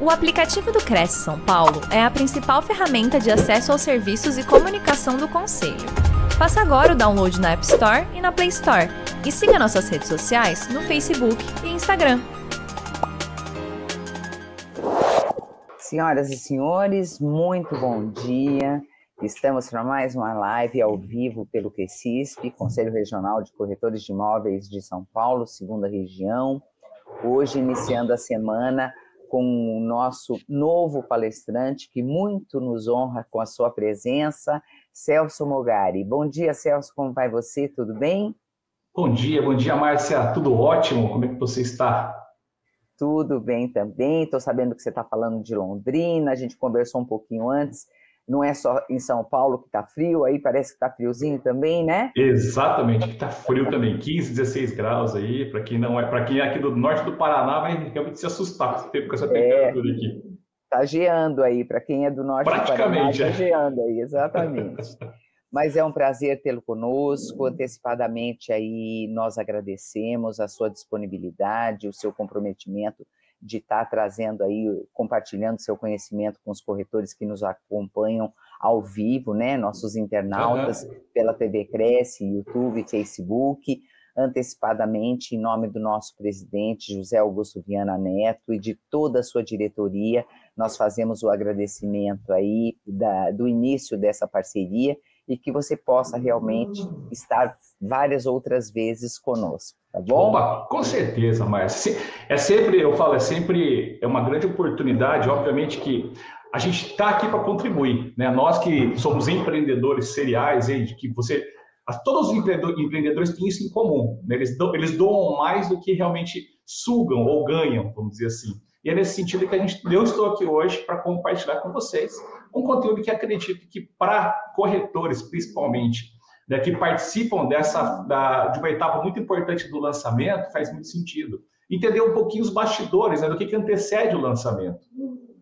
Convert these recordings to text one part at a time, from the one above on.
O aplicativo do Cresce São Paulo é a principal ferramenta de acesso aos serviços e comunicação do Conselho. Faça agora o download na App Store e na Play Store. E siga nossas redes sociais no Facebook e Instagram. Senhoras e senhores, muito bom dia. Estamos para mais uma live ao vivo pelo QCISP, Conselho Regional de Corretores de Imóveis de São Paulo, segunda região. Hoje, iniciando a semana com o nosso novo palestrante, que muito nos honra com a sua presença, Celso Mogari. Bom dia, Celso, como vai você? Tudo bem? Bom dia, bom dia, Márcia. Tudo ótimo? Como é que você está? Tudo bem também. Estou sabendo que você está falando de Londrina, a gente conversou um pouquinho antes não é só em São Paulo que está frio, aí parece que está friozinho também, né? Exatamente, que está frio também, 15, 16 graus aí, para quem não é, para quem é aqui do norte do Paraná, vai realmente se assustar com essa temperatura é, aqui. Está geando aí, para quem é do norte do Paraná, está é. geando aí, exatamente. Mas é um prazer tê-lo conosco. Antecipadamente aí nós agradecemos a sua disponibilidade, o seu comprometimento de estar tá trazendo aí, compartilhando seu conhecimento com os corretores que nos acompanham ao vivo, né? Nossos internautas uhum. pela TV Cresce, YouTube, Facebook, antecipadamente, em nome do nosso presidente José Augusto Viana Neto e de toda a sua diretoria, nós fazemos o agradecimento aí da, do início dessa parceria e que você possa realmente estar várias outras vezes conosco, tá bom? Opa, com certeza, Márcia. É sempre, eu falo, é sempre é uma grande oportunidade, obviamente que a gente está aqui para contribuir, né? Nós que somos empreendedores seriais, hein, que você todos os empreendedores têm isso em comum, né? eles, do, eles doam mais do que realmente sugam ou ganham, vamos dizer assim. E é nesse sentido que a gente, eu estou aqui hoje para compartilhar com vocês um conteúdo que acredito que para corretores, principalmente, né, que participam dessa da, de uma etapa muito importante do lançamento, faz muito sentido. Entender um pouquinho os bastidores, né, do que, que antecede o lançamento.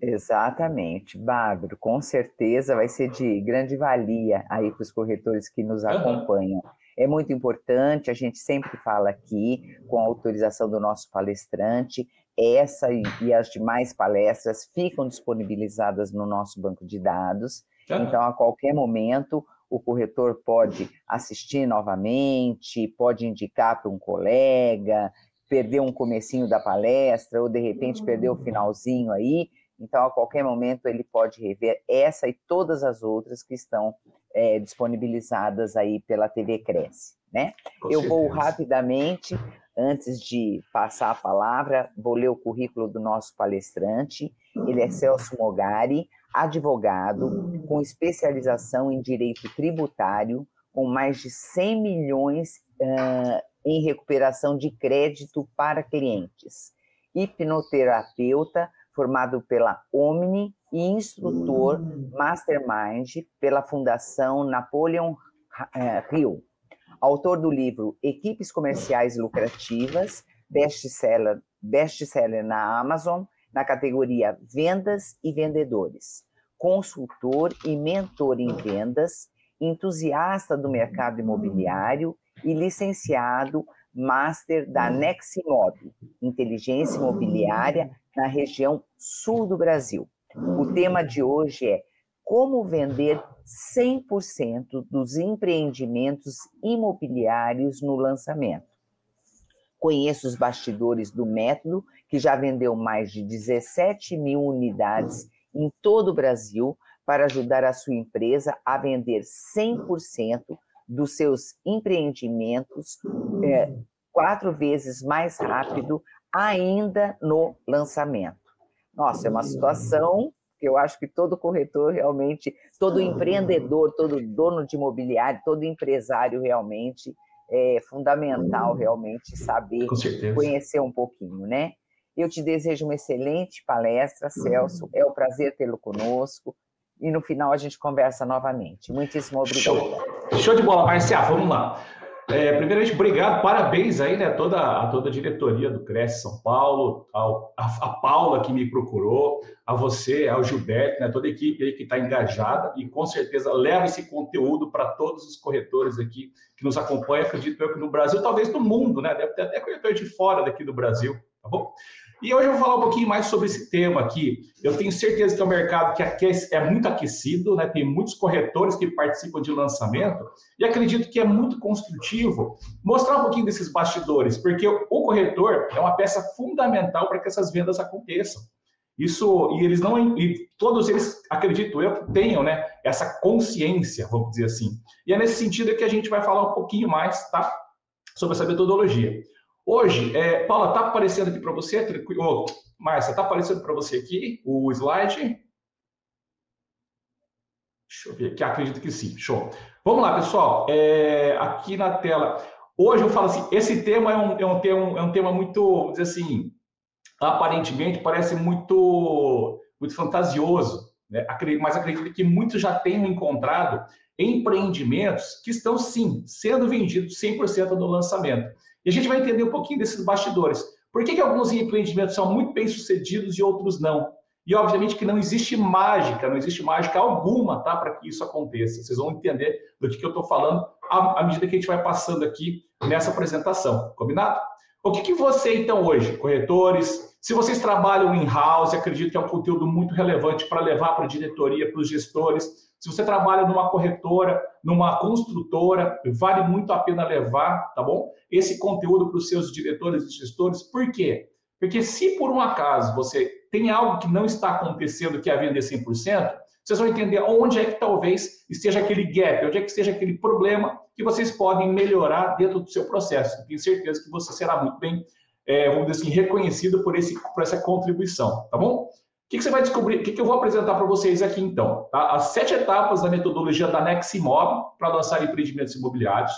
Exatamente, Bárbaro, com certeza vai ser de grande valia aí para os corretores que nos acompanham. Uhum. É muito importante, a gente sempre fala aqui, com a autorização do nosso palestrante, essa e, as demais palestras ficam disponibilizadas no nosso banco de dados. Então, a qualquer momento, o corretor pode assistir novamente, pode indicar para um colega, perder um comecinho da palestra, ou de repente perder o finalzinho aí. Então, a qualquer momento, ele pode rever essa e todas as outras que estão é, disponibilizadas aí pela TV Cresce. Né? Eu vou rapidamente Antes de passar a palavra, vou ler o currículo do nosso palestrante. Ele é Celso Mogari, advogado, com especialização em direito tributário, com mais de 100 milhões uh, em recuperação de crédito para clientes. Hipnoterapeuta, formado pela Omni e instrutor Mastermind pela Fundação Napoleon Hill autor do livro Equipes Comerciais Lucrativas, best-seller best -seller na Amazon, na categoria Vendas e Vendedores, consultor e mentor em vendas, entusiasta do mercado imobiliário e licenciado Master da Neximob, Inteligência Imobiliária na região sul do Brasil. O tema de hoje é como vender 100% dos empreendimentos imobiliários no lançamento. Conheço os bastidores do método, que já vendeu mais de 17 mil unidades em todo o Brasil para ajudar a sua empresa a vender 100% dos seus empreendimentos é, quatro vezes mais rápido ainda no lançamento. Nossa, é uma situação eu acho que todo corretor realmente, todo empreendedor, todo dono de imobiliário, todo empresário realmente é fundamental realmente saber conhecer um pouquinho, né? Eu te desejo uma excelente palestra, Celso. É um prazer tê-lo conosco. E no final a gente conversa novamente. Muitíssimo obrigado. Show, Show de bola, Marcia. Vamos lá. É, primeiramente, obrigado, parabéns aí, né, toda, a toda a diretoria do Cresce São Paulo, ao, a, a, Paula que me procurou, a você, ao Gilberto, né, toda a equipe aí que está engajada e com certeza leva esse conteúdo para todos os corretores aqui que nos acompanham, acredito eu que no Brasil, talvez no mundo, né, deve ter até corretor de fora daqui do Brasil, tá bom? E hoje eu vou falar um pouquinho mais sobre esse tema aqui. Eu tenho certeza que é um mercado que aquece, é muito aquecido, né? tem muitos corretores que participam de lançamento, e acredito que é muito construtivo mostrar um pouquinho desses bastidores, porque o corretor é uma peça fundamental para que essas vendas aconteçam. Isso, e eles não, e todos eles, acredito eu, tenham né, essa consciência, vamos dizer assim. E é nesse sentido que a gente vai falar um pouquinho mais tá, sobre essa metodologia. Hoje, é, Paula, está aparecendo aqui para você? Oh, Márcia, está aparecendo para você aqui o slide? Deixa eu ver aqui, acredito que sim, show. Vamos lá, pessoal, é, aqui na tela. Hoje eu falo assim, esse tema é um, é um, tema, é um tema muito, vamos dizer assim, aparentemente parece muito, muito fantasioso, né? mas acredito que muitos já tenham encontrado empreendimentos que estão, sim, sendo vendidos 100% no lançamento. E a gente vai entender um pouquinho desses bastidores. Por que, que alguns empreendimentos são muito bem sucedidos e outros não? E obviamente que não existe mágica, não existe mágica alguma, tá, para que isso aconteça. Vocês vão entender do que, que eu estou falando à, à, medida que a gente vai passando aqui nessa apresentação, combinado? O que, que você então hoje, corretores, se vocês trabalham in-house, acredito que é um conteúdo muito relevante para levar para a diretoria, para os gestores, se você trabalha numa corretora, numa construtora, vale muito a pena levar, tá bom? Esse conteúdo para os seus diretores e gestores. Por quê? Porque se por um acaso você tem algo que não está acontecendo que é a vender 100%, vocês vão entender onde é que talvez esteja aquele gap, onde é que esteja aquele problema que vocês podem melhorar dentro do seu processo. tenho certeza que você será muito bem, é, vamos dizer assim, reconhecido por, esse, por essa contribuição, tá bom? O que, que você vai descobrir? O que, que eu vou apresentar para vocês aqui, então? Tá? As sete etapas da metodologia da Neximob para lançar empreendimentos imobiliários.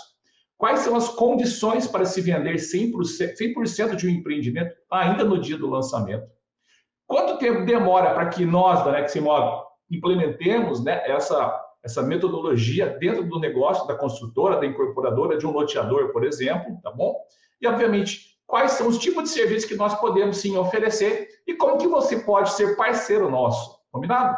Quais são as condições para se vender 100%, 100 de um empreendimento ainda no dia do lançamento? Quanto tempo demora para que nós, da Neximob, implementemos né, essa, essa metodologia dentro do negócio da construtora, da incorporadora, de um loteador, por exemplo, tá bom? E, obviamente, quais são os tipos de serviços que nós podemos sim oferecer e como que você pode ser parceiro nosso, combinado?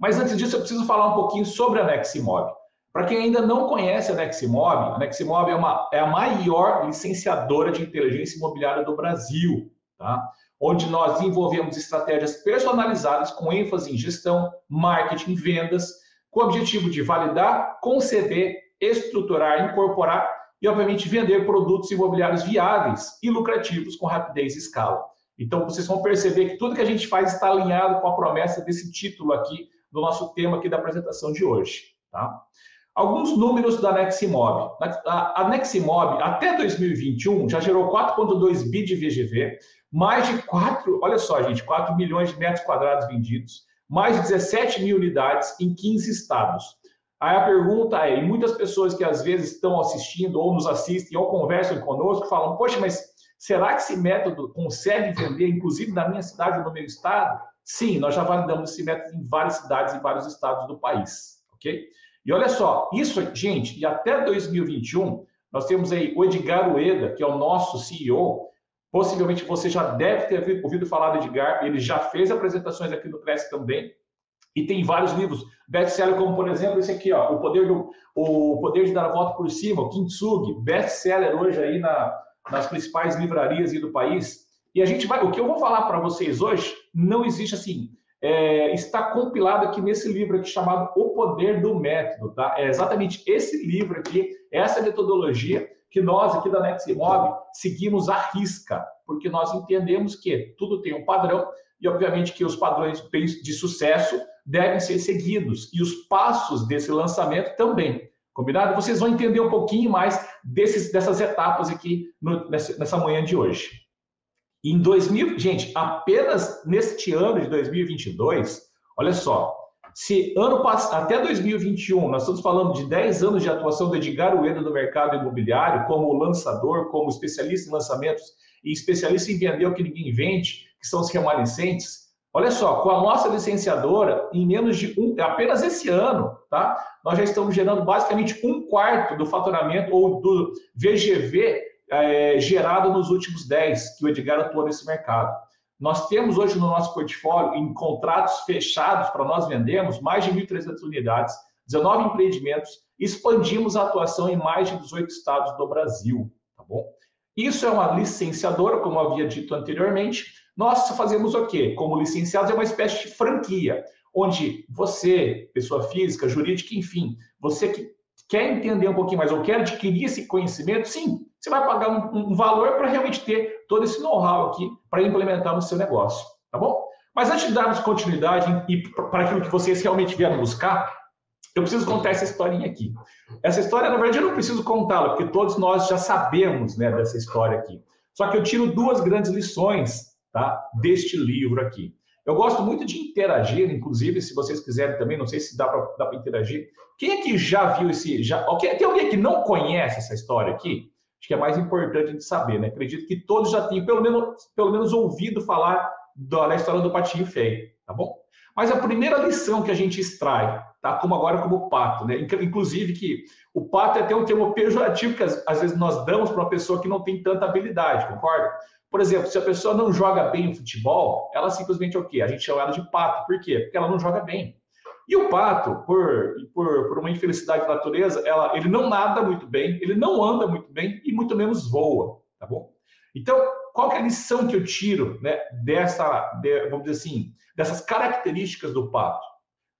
Mas antes disso, eu preciso falar um pouquinho sobre a Neximob. Para quem ainda não conhece a Neximob, a Neximob é, uma, é a maior licenciadora de inteligência imobiliária do Brasil, tá? onde nós desenvolvemos estratégias personalizadas com ênfase em gestão, marketing, vendas, com o objetivo de validar, conceder, estruturar, incorporar e, obviamente, vender produtos imobiliários viáveis e lucrativos com rapidez e escala. Então, vocês vão perceber que tudo que a gente faz está alinhado com a promessa desse título aqui, do nosso tema aqui da apresentação de hoje. Tá? Alguns números da Neximob. A Neximob, até 2021, já gerou 4,2 bi de VGV, mais de 4, olha só, gente, 4 milhões de metros quadrados vendidos, mais de 17 mil unidades em 15 estados. Aí a pergunta é, e muitas pessoas que às vezes estão assistindo ou nos assistem ou conversam conosco falam, poxa, mas será que esse método consegue vender, inclusive na minha cidade ou no meu estado? Sim, nós já validamos esse método em várias cidades e vários estados do país, ok? E olha só, isso, gente, e até 2021, nós temos aí o Edgar Ueda, que é o nosso CEO, possivelmente você já deve ter ouvido falar do Edgar, ele já fez apresentações aqui no Press também, e tem vários livros best-seller, como por exemplo esse aqui, ó, o poder do o poder de dar a volta por cima, o Kintsugi, best-seller hoje aí na, nas principais livrarias do país. E a gente vai, o que eu vou falar para vocês hoje não existe assim, é, está compilado aqui nesse livro aqui chamado O Poder do Método, tá? É exatamente esse livro aqui, essa metodologia que nós aqui da Neximob seguimos à risca, porque nós entendemos que tudo tem um padrão e obviamente que os padrões de sucesso devem ser seguidos e os passos desse lançamento também. Combinado? Vocês vão entender um pouquinho mais desses, dessas etapas aqui no, nessa, nessa manhã de hoje. Em 2000, gente, apenas neste ano de 2022, olha só, se ano passado, até 2021, nós estamos falando de 10 anos de atuação do Edgar Ueda no mercado imobiliário, como lançador, como especialista em lançamentos e especialista em vender o que ninguém vende, que são os remanescentes, Olha só, com a nossa licenciadora, em menos de um, apenas esse ano, tá? Nós já estamos gerando basicamente um quarto do faturamento ou do VGV é, gerado nos últimos 10 que o Edgar atuou nesse mercado. Nós temos hoje no nosso portfólio, em contratos fechados para nós vendermos, mais de 1.300 unidades, 19 empreendimentos, expandimos a atuação em mais de 18 estados do Brasil, tá bom? Isso é uma licenciadora, como havia dito anteriormente. Nós fazemos o quê? Como licenciados, é uma espécie de franquia, onde você, pessoa física, jurídica, enfim, você que quer entender um pouquinho mais ou quer adquirir esse conhecimento, sim, você vai pagar um, um valor para realmente ter todo esse know-how aqui para implementar no seu negócio, tá bom? Mas antes de darmos continuidade e para aquilo que vocês realmente vieram buscar, eu preciso contar essa historinha aqui. Essa história, na verdade, eu não preciso contá-la, porque todos nós já sabemos né, dessa história aqui. Só que eu tiro duas grandes lições tá, deste livro aqui. Eu gosto muito de interagir, inclusive, se vocês quiserem também, não sei se dá para interagir. Quem é que já viu esse. Já, tem alguém que não conhece essa história aqui? Acho que é mais importante gente saber, né? Acredito que todos já tenham pelo menos, pelo menos ouvido falar da história do patinho feio, tá bom? Mas a primeira lição que a gente extrai, tá? Como agora como pato, né? Inclusive que o pato é até um termo pejorativo que às, às vezes nós damos para uma pessoa que não tem tanta habilidade, concorda? Por exemplo, se a pessoa não joga bem o futebol, ela simplesmente é o quê? A gente chama ela de pato. Por quê? Porque ela não joga bem. E o pato, por, por, por uma infelicidade da natureza, ela, ele não nada muito bem, ele não anda muito bem e muito menos voa, tá bom? Então, qual é a lição que eu tiro né, dessa, de, vamos dizer assim, dessas características do pato?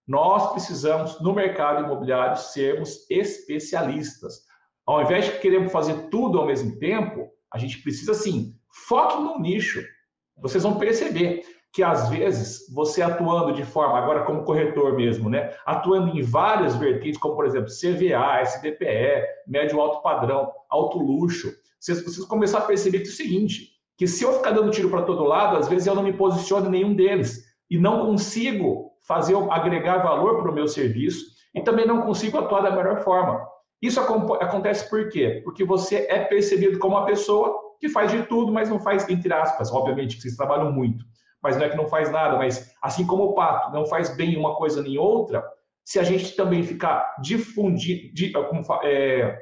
Nós precisamos, no mercado imobiliário, sermos especialistas. Ao invés de queremos fazer tudo ao mesmo tempo, a gente precisa, sim, foque no nicho. Vocês vão perceber que às vezes você atuando de forma, agora como corretor mesmo, né? Atuando em várias vertentes, como por exemplo CVA, SDPE, médio alto padrão, alto luxo, vocês precisam começar a perceber que é o seguinte, que se eu ficar dando tiro para todo lado, às vezes eu não me posiciono em nenhum deles e não consigo fazer agregar valor para o meu serviço e também não consigo atuar da melhor forma. Isso acontece por quê? Porque você é percebido como uma pessoa que faz de tudo, mas não faz, entre aspas, obviamente que vocês trabalham muito, mas não é que não faz nada, mas assim como o pato não faz bem uma coisa nem outra, se a gente também ficar difundindo, é,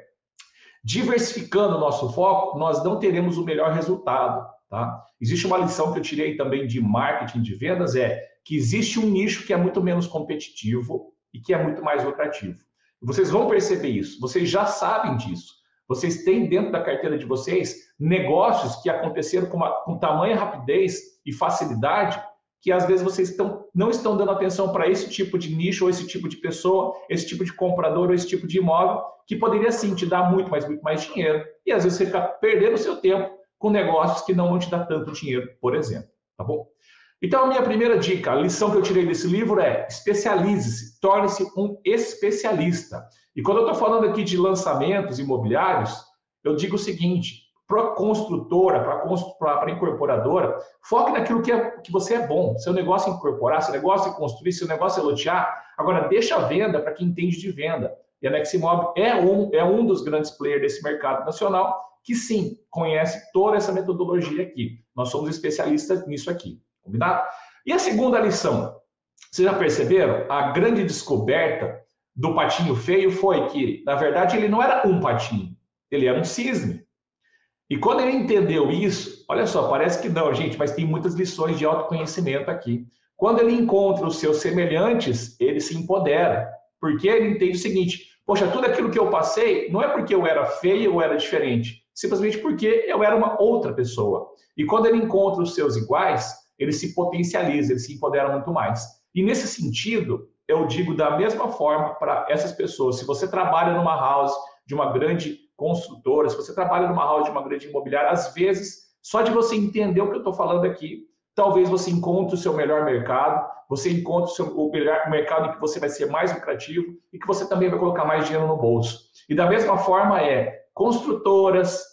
diversificando o nosso foco, nós não teremos o melhor resultado. Tá? Existe uma lição que eu tirei também de marketing de vendas, é que existe um nicho que é muito menos competitivo e que é muito mais lucrativo. Vocês vão perceber isso, vocês já sabem disso. Vocês têm dentro da carteira de vocês negócios que aconteceram com, uma, com tamanha rapidez e facilidade que às vezes vocês estão, não estão dando atenção para esse tipo de nicho, ou esse tipo de pessoa, esse tipo de comprador, ou esse tipo de imóvel, que poderia sim te dar muito mais, muito mais dinheiro. E às vezes você fica perdendo o seu tempo com negócios que não vão te dar tanto dinheiro, por exemplo. Tá bom? Então, a minha primeira dica, a lição que eu tirei desse livro é especialize-se, torne-se um especialista. E quando eu estou falando aqui de lançamentos imobiliários, eu digo o seguinte: para construtora, para incorporadora, foque naquilo que, é, que você é bom. Seu negócio é incorporar, seu negócio é construir, seu negócio é lotear. Agora, deixa a venda para quem entende de venda. E a Neximob é um, é um dos grandes players desse mercado nacional que, sim, conhece toda essa metodologia aqui. Nós somos especialistas nisso aqui. Combinado? E a segunda lição? Vocês já perceberam? A grande descoberta do patinho feio foi que, na verdade, ele não era um patinho, ele era um cisne. E quando ele entendeu isso, olha só, parece que não, gente, mas tem muitas lições de autoconhecimento aqui. Quando ele encontra os seus semelhantes, ele se empodera, porque ele entende o seguinte: poxa, tudo aquilo que eu passei não é porque eu era feio ou era diferente, simplesmente porque eu era uma outra pessoa. E quando ele encontra os seus iguais, ele se potencializa, ele se empodera muito mais. E nesse sentido, eu digo da mesma forma para essas pessoas: se você trabalha numa house de uma grande construtora, se você trabalha numa house de uma grande imobiliária, às vezes, só de você entender o que eu estou falando aqui, talvez você encontre o seu melhor mercado, você encontre o, seu, o melhor mercado em que você vai ser mais lucrativo e que você também vai colocar mais dinheiro no bolso. E da mesma forma é construtoras,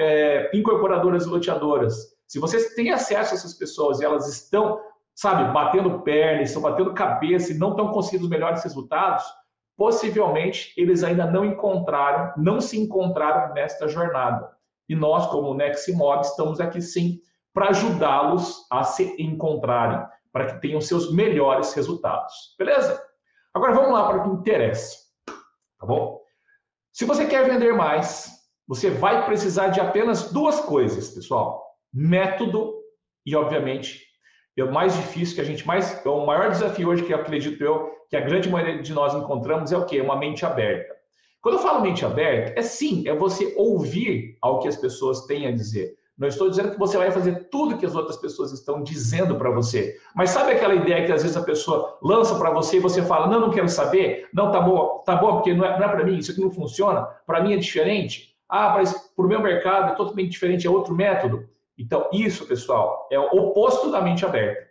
é, incorporadoras e loteadoras. Se vocês têm acesso a essas pessoas e elas estão, sabe, batendo perna, estão batendo cabeça e não estão conseguindo os melhores resultados, possivelmente eles ainda não encontraram, não se encontraram nesta jornada. E nós, como Neximob, estamos aqui sim para ajudá-los a se encontrarem, para que tenham seus melhores resultados. Beleza? Agora vamos lá para o que interessa. Tá bom? Se você quer vender mais, você vai precisar de apenas duas coisas, pessoal: método e, obviamente, é o mais difícil que a gente mais, é o maior desafio hoje que acredito eu que a grande maioria de nós encontramos é o quê? Uma mente aberta. Quando eu falo mente aberta, é sim, é você ouvir ao que as pessoas têm a dizer. Não estou dizendo que você vai fazer tudo que as outras pessoas estão dizendo para você. Mas sabe aquela ideia que às vezes a pessoa lança para você e você fala: não, não quero saber, não, tá bom, tá bom, porque não é, não é para mim, isso aqui não funciona, para mim é diferente. Ah, mas para o meu mercado é totalmente diferente, é outro método. Então, isso, pessoal, é o oposto da mente aberta.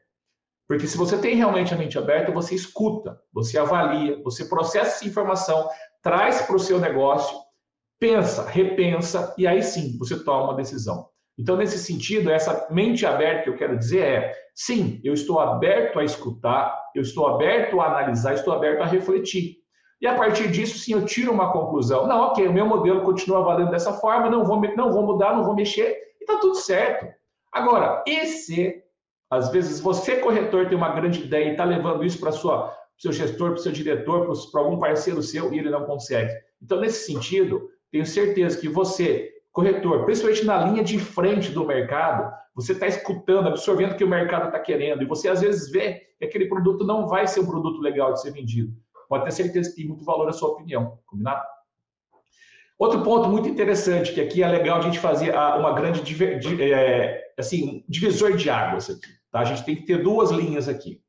Porque se você tem realmente a mente aberta, você escuta, você avalia, você processa essa informação, traz para o seu negócio, pensa, repensa, e aí sim você toma uma decisão. Então, nesse sentido, essa mente aberta que eu quero dizer é: sim, eu estou aberto a escutar, eu estou aberto a analisar, estou aberto a refletir. E a partir disso, sim, eu tiro uma conclusão. Não, ok, o meu modelo continua valendo dessa forma, não vou, não vou mudar, não vou mexer, está tudo certo. Agora, e se, às vezes, você, corretor, tem uma grande ideia e está levando isso para o seu gestor, para o seu diretor, para algum parceiro seu e ele não consegue? Então, nesse sentido, tenho certeza que você corretor, principalmente na linha de frente do mercado, você está escutando, absorvendo o que o mercado está querendo, e você às vezes vê que aquele produto não vai ser um produto legal de ser vendido. Pode ter certeza que tem muito valor a sua opinião, combinado? Outro ponto muito interessante, que aqui é legal a gente fazer uma grande é, assim, divisor de águas aqui. Tá? A gente tem que ter duas linhas aqui.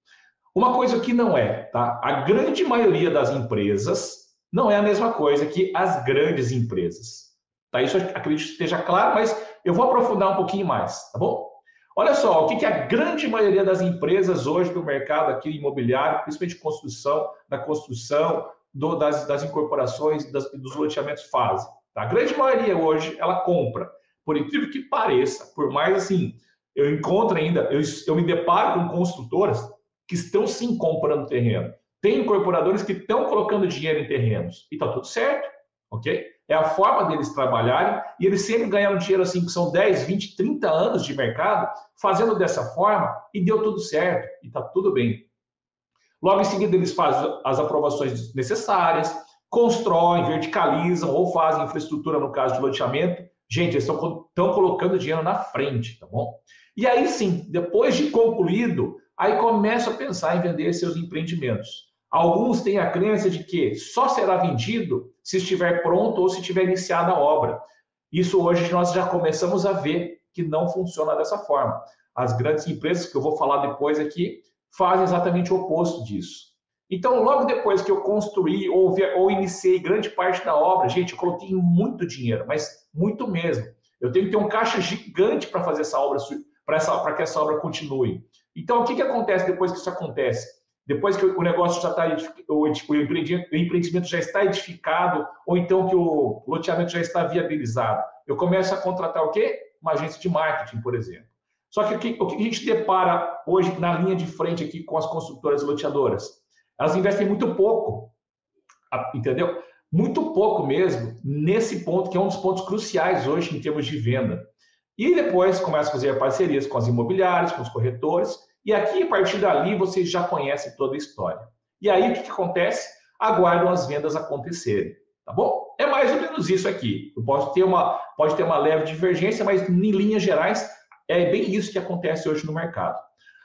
Uma coisa que não é, tá? A grande maioria das empresas não é a mesma coisa que as grandes empresas. Tá? Isso acredito que esteja claro, mas eu vou aprofundar um pouquinho mais, tá bom? Olha só, o que, que a grande maioria das empresas hoje do mercado aqui imobiliário, principalmente construção, da construção, do, das, das, incorporações, das, dos loteamentos fazem. Tá? A grande maioria hoje, ela compra. Por incrível que pareça, por mais assim, eu encontro ainda, eu, eu me deparo com construtoras que estão sim comprando terreno. Tem incorporadores que estão colocando dinheiro em terrenos. E está tudo certo, ok? é a forma deles trabalharem, e eles sempre ganharam dinheiro assim, que são 10, 20, 30 anos de mercado, fazendo dessa forma, e deu tudo certo, e está tudo bem. Logo em seguida, eles fazem as aprovações necessárias, constroem, verticalizam ou fazem infraestrutura, no caso de loteamento. Gente, eles estão, estão colocando dinheiro na frente, tá bom? E aí sim, depois de concluído, aí começa a pensar em vender seus empreendimentos. Alguns têm a crença de que só será vendido se estiver pronto ou se tiver iniciada a obra. Isso hoje nós já começamos a ver que não funciona dessa forma. As grandes empresas, que eu vou falar depois aqui, fazem exatamente o oposto disso. Então, logo depois que eu construí ou, ou iniciei grande parte da obra, gente, eu coloquei muito dinheiro, mas muito mesmo. Eu tenho que ter um caixa gigante para fazer essa obra, para que essa obra continue. Então, o que, que acontece depois que isso acontece? depois que o negócio já está, o empreendimento já está edificado, ou então que o loteamento já está viabilizado, eu começo a contratar o quê? Uma agência de marketing, por exemplo. Só que o que, a gente depara hoje na linha de frente aqui com as construtoras loteadoras? Elas investem muito pouco, entendeu? Muito pouco mesmo nesse ponto, que é um dos pontos cruciais hoje em termos de venda. E depois começa a fazer parcerias com as imobiliárias, com os corretores, e aqui, a partir dali, vocês já conhecem toda a história. E aí, o que, que acontece? Aguardam as vendas acontecerem. Tá bom? É mais ou menos isso aqui. Pode ter uma, pode ter uma leve divergência, mas em linhas gerais, é bem isso que acontece hoje no mercado.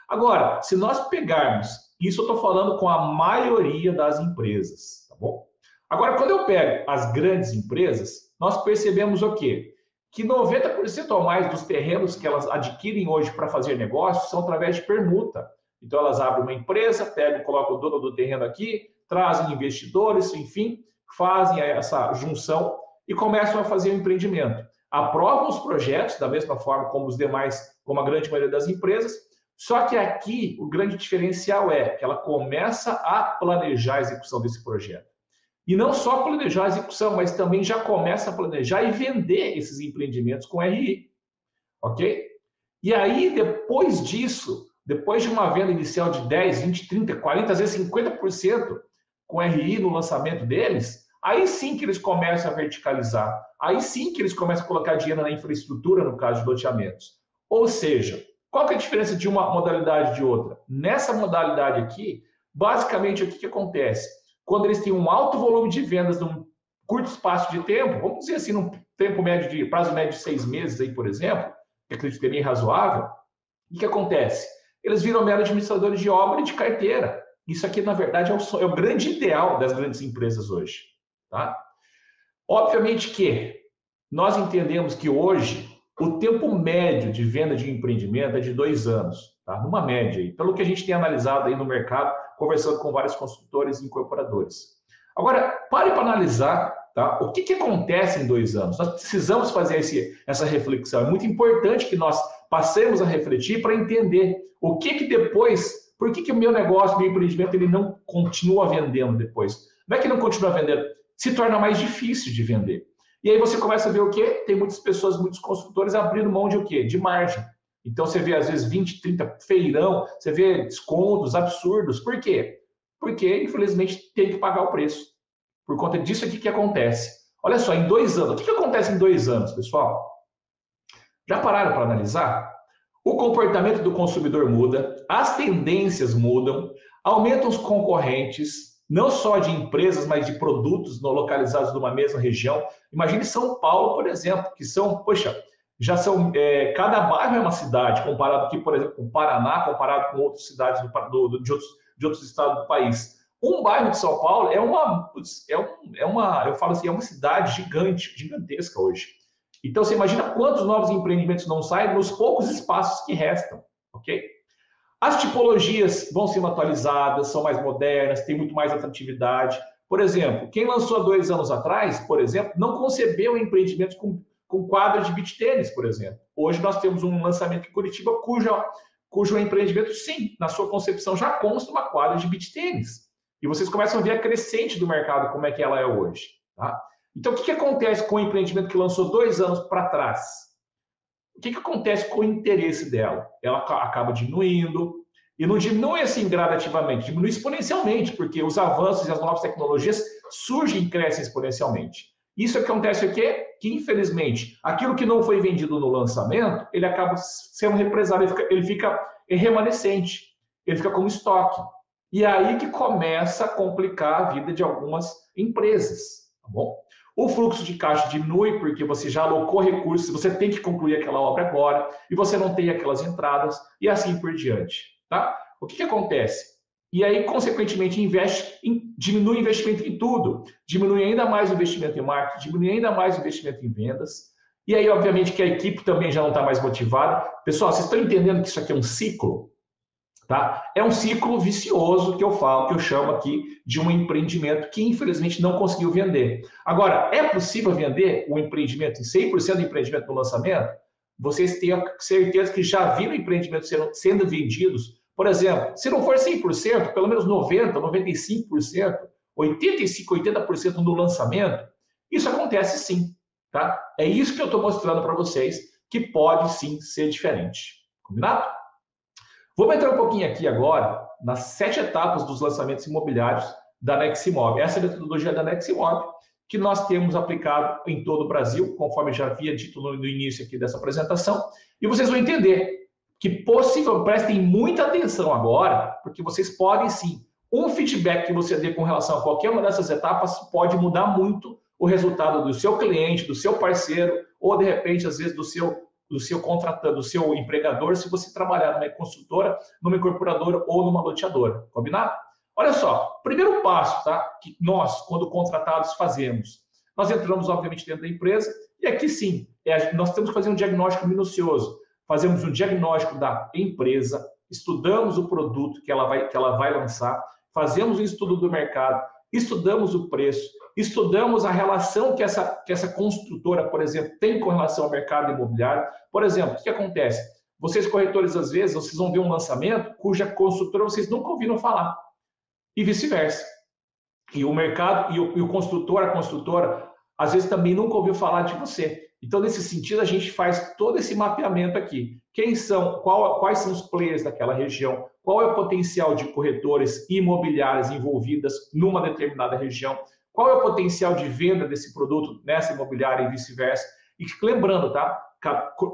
Agora, se nós pegarmos, isso eu estou falando com a maioria das empresas, tá bom? Agora, quando eu pego as grandes empresas, nós percebemos o quê? que 90% ou mais dos terrenos que elas adquirem hoje para fazer negócio são através de permuta. Então, elas abrem uma empresa, pegam, colocam o dono do terreno aqui, trazem investidores, enfim, fazem essa junção e começam a fazer o um empreendimento. Aprovam os projetos da mesma forma como os demais, como a grande maioria das empresas, só que aqui o grande diferencial é que ela começa a planejar a execução desse projeto. E não só planejar a execução, mas também já começa a planejar e vender esses empreendimentos com RI. Ok? E aí, depois disso, depois de uma venda inicial de 10, 20, 30, 40, às vezes 50% com RI no lançamento deles, aí sim que eles começam a verticalizar. Aí sim que eles começam a colocar dinheiro na infraestrutura, no caso de loteamentos. Ou seja, qual é a diferença de uma modalidade de outra? Nessa modalidade aqui, basicamente o que, que acontece? quando eles têm um alto volume de vendas num curto espaço de tempo, vamos dizer assim, num tempo médio de prazo médio de seis meses aí, por exemplo, que acredito que é bem razoável, o que acontece? Eles viram mero administradores de obra e de carteira. Isso aqui, na verdade, é o, é o grande ideal das grandes empresas hoje. Tá? Obviamente que nós entendemos que hoje o tempo médio de venda de empreendimento é de dois anos, tá? numa média, aí, pelo que a gente tem analisado aí no mercado, conversando com vários construtores e incorporadores. Agora, pare para analisar tá? o que, que acontece em dois anos. Nós precisamos fazer esse, essa reflexão. É muito importante que nós passemos a refletir para entender o que, que depois, por que, que o meu negócio, meu empreendimento, ele não continua vendendo depois. Não é que não continua vendendo, se torna mais difícil de vender. E aí você começa a ver o quê? Tem muitas pessoas, muitos construtores abrindo mão de o quê? De margem. Então você vê às vezes 20, 30 feirão, você vê descontos absurdos. Por quê? Porque, infelizmente, tem que pagar o preço. Por conta disso aqui que acontece. Olha só, em dois anos. O que, que acontece em dois anos, pessoal? Já pararam para analisar? O comportamento do consumidor muda, as tendências mudam, aumentam os concorrentes, não só de empresas, mas de produtos localizados numa mesma região. Imagine São Paulo, por exemplo, que são, poxa, já são, é, cada bairro é uma cidade, comparado aqui, por exemplo, com Paraná, comparado com outras cidades do, do, de, outros, de outros estados do país. Um bairro de São Paulo é uma, é, um, é uma, eu falo assim, é uma cidade gigante, gigantesca hoje. Então, você imagina quantos novos empreendimentos não saem nos poucos espaços que restam, ok? As tipologias vão sendo atualizadas, são mais modernas, têm muito mais atratividade. Por exemplo, quem lançou há dois anos atrás, por exemplo, não concebeu empreendimentos com, com quadra de beach tênis, por exemplo. Hoje nós temos um lançamento em Curitiba cujo, cujo empreendimento, sim, na sua concepção já consta uma quadra de beach tênis. E vocês começam a ver a crescente do mercado, como é que ela é hoje. Tá? Então, o que, que acontece com o empreendimento que lançou dois anos para trás? O que, que acontece com o interesse dela? Ela acaba diminuindo, e não diminui assim gradativamente, diminui exponencialmente, porque os avanços e as novas tecnologias surgem e crescem exponencialmente. Isso acontece o quê? Que, infelizmente, aquilo que não foi vendido no lançamento, ele acaba sendo represado, ele fica, ele fica remanescente, ele fica como estoque. E é aí que começa a complicar a vida de algumas empresas, tá bom? O fluxo de caixa diminui porque você já alocou recursos, você tem que concluir aquela obra agora e você não tem aquelas entradas e assim por diante. Tá? O que, que acontece? E aí, consequentemente, investe em, diminui o investimento em tudo, diminui ainda mais o investimento em marketing, diminui ainda mais o investimento em vendas. E aí, obviamente, que a equipe também já não está mais motivada. Pessoal, vocês estão entendendo que isso aqui é um ciclo? Tá? É um ciclo vicioso que eu falo, que eu chamo aqui de um empreendimento que infelizmente não conseguiu vender. Agora, é possível vender um empreendimento em 100% do empreendimento no lançamento? Vocês têm certeza que já viram empreendimentos sendo vendidos? Por exemplo, se não for 100%, pelo menos 90%, 95%, 85%, 80% no lançamento, isso acontece sim. Tá? É isso que eu estou mostrando para vocês, que pode sim ser diferente. Combinado? Vamos entrar um pouquinho aqui agora nas sete etapas dos lançamentos imobiliários da Neximob. Essa é a metodologia da Neximob que nós temos aplicado em todo o Brasil, conforme já havia dito no, início aqui dessa apresentação, e vocês vão entender que possível, prestem muita atenção agora, porque vocês podem sim, um feedback que você dê com relação a qualquer uma dessas etapas pode mudar muito o resultado do seu cliente, do seu parceiro, ou de repente, às vezes, do seu do seu contratante, do seu empregador, se você trabalhar numa consultora, numa incorporadora ou numa loteadora. Combinado? Olha só, primeiro passo, tá? Que nós, quando contratados, fazemos. Nós entramos, obviamente, dentro da empresa e aqui sim, é, nós temos que fazer um diagnóstico minucioso. Fazemos um diagnóstico da empresa, estudamos o produto que ela vai, que ela vai lançar, fazemos um estudo do mercado, estudamos o preço, estudamos a relação que essa, que essa construtora, por exemplo, tem com relação ao mercado imobiliário. Por exemplo, o que acontece? Vocês, corretores, às vezes, vocês vão ver um lançamento cuja construtora vocês nunca ouviram falar. E vice-versa. E o mercado, e o, e o construtor, a construtora, às vezes também nunca ouviu falar de você. Então, nesse sentido, a gente faz todo esse mapeamento aqui. Quem são, qual, quais são os players daquela região, qual é o potencial de corretores imobiliários envolvidas numa determinada região, qual é o potencial de venda desse produto nessa imobiliária e vice-versa. E lembrando, tá?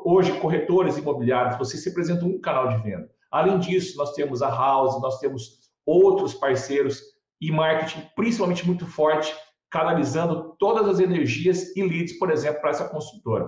Hoje, corretores imobiliários, vocês representam um canal de venda. Além disso, nós temos a House, nós temos outros parceiros e marketing, principalmente muito forte, canalizando todas as energias e leads, por exemplo, para essa consultora.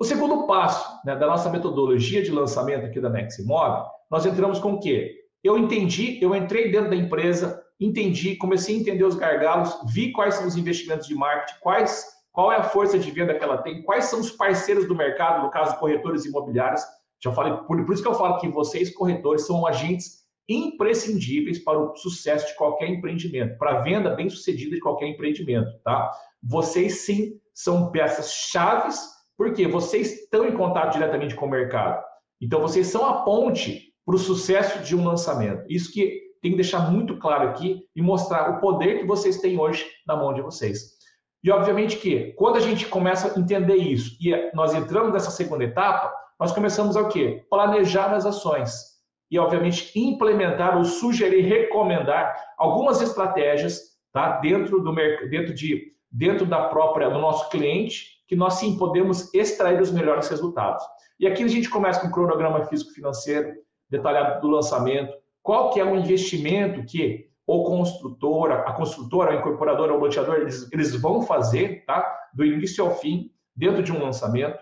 O segundo passo né, da nossa metodologia de lançamento aqui da Neximob, nós entramos com o quê? Eu entendi, eu entrei dentro da empresa, entendi, comecei a entender os gargalos, vi quais são os investimentos de marketing, quais, qual é a força de venda que ela tem, quais são os parceiros do mercado, no caso, corretores imobiliários. Já falei, por, por isso que eu falo que vocês, corretores, são agentes imprescindíveis para o sucesso de qualquer empreendimento, para a venda bem sucedida de qualquer empreendimento, tá? Vocês sim são peças chaves, porque vocês estão em contato diretamente com o mercado. Então vocês são a ponte para o sucesso de um lançamento. Isso que tem que deixar muito claro aqui e mostrar o poder que vocês têm hoje na mão de vocês. E obviamente que quando a gente começa a entender isso e nós entramos nessa segunda etapa, nós começamos a o quê? Planejar as ações e, obviamente, implementar ou sugerir, recomendar algumas estratégias tá? dentro, do, dentro, de, dentro da própria, do nosso cliente, que nós sim podemos extrair os melhores resultados. E aqui a gente começa com o cronograma físico-financeiro, detalhado do lançamento, qual que é o investimento que o construtora, a construtora, a incorporadora, o loteador, eles, eles vão fazer, tá? do início ao fim, dentro de um lançamento.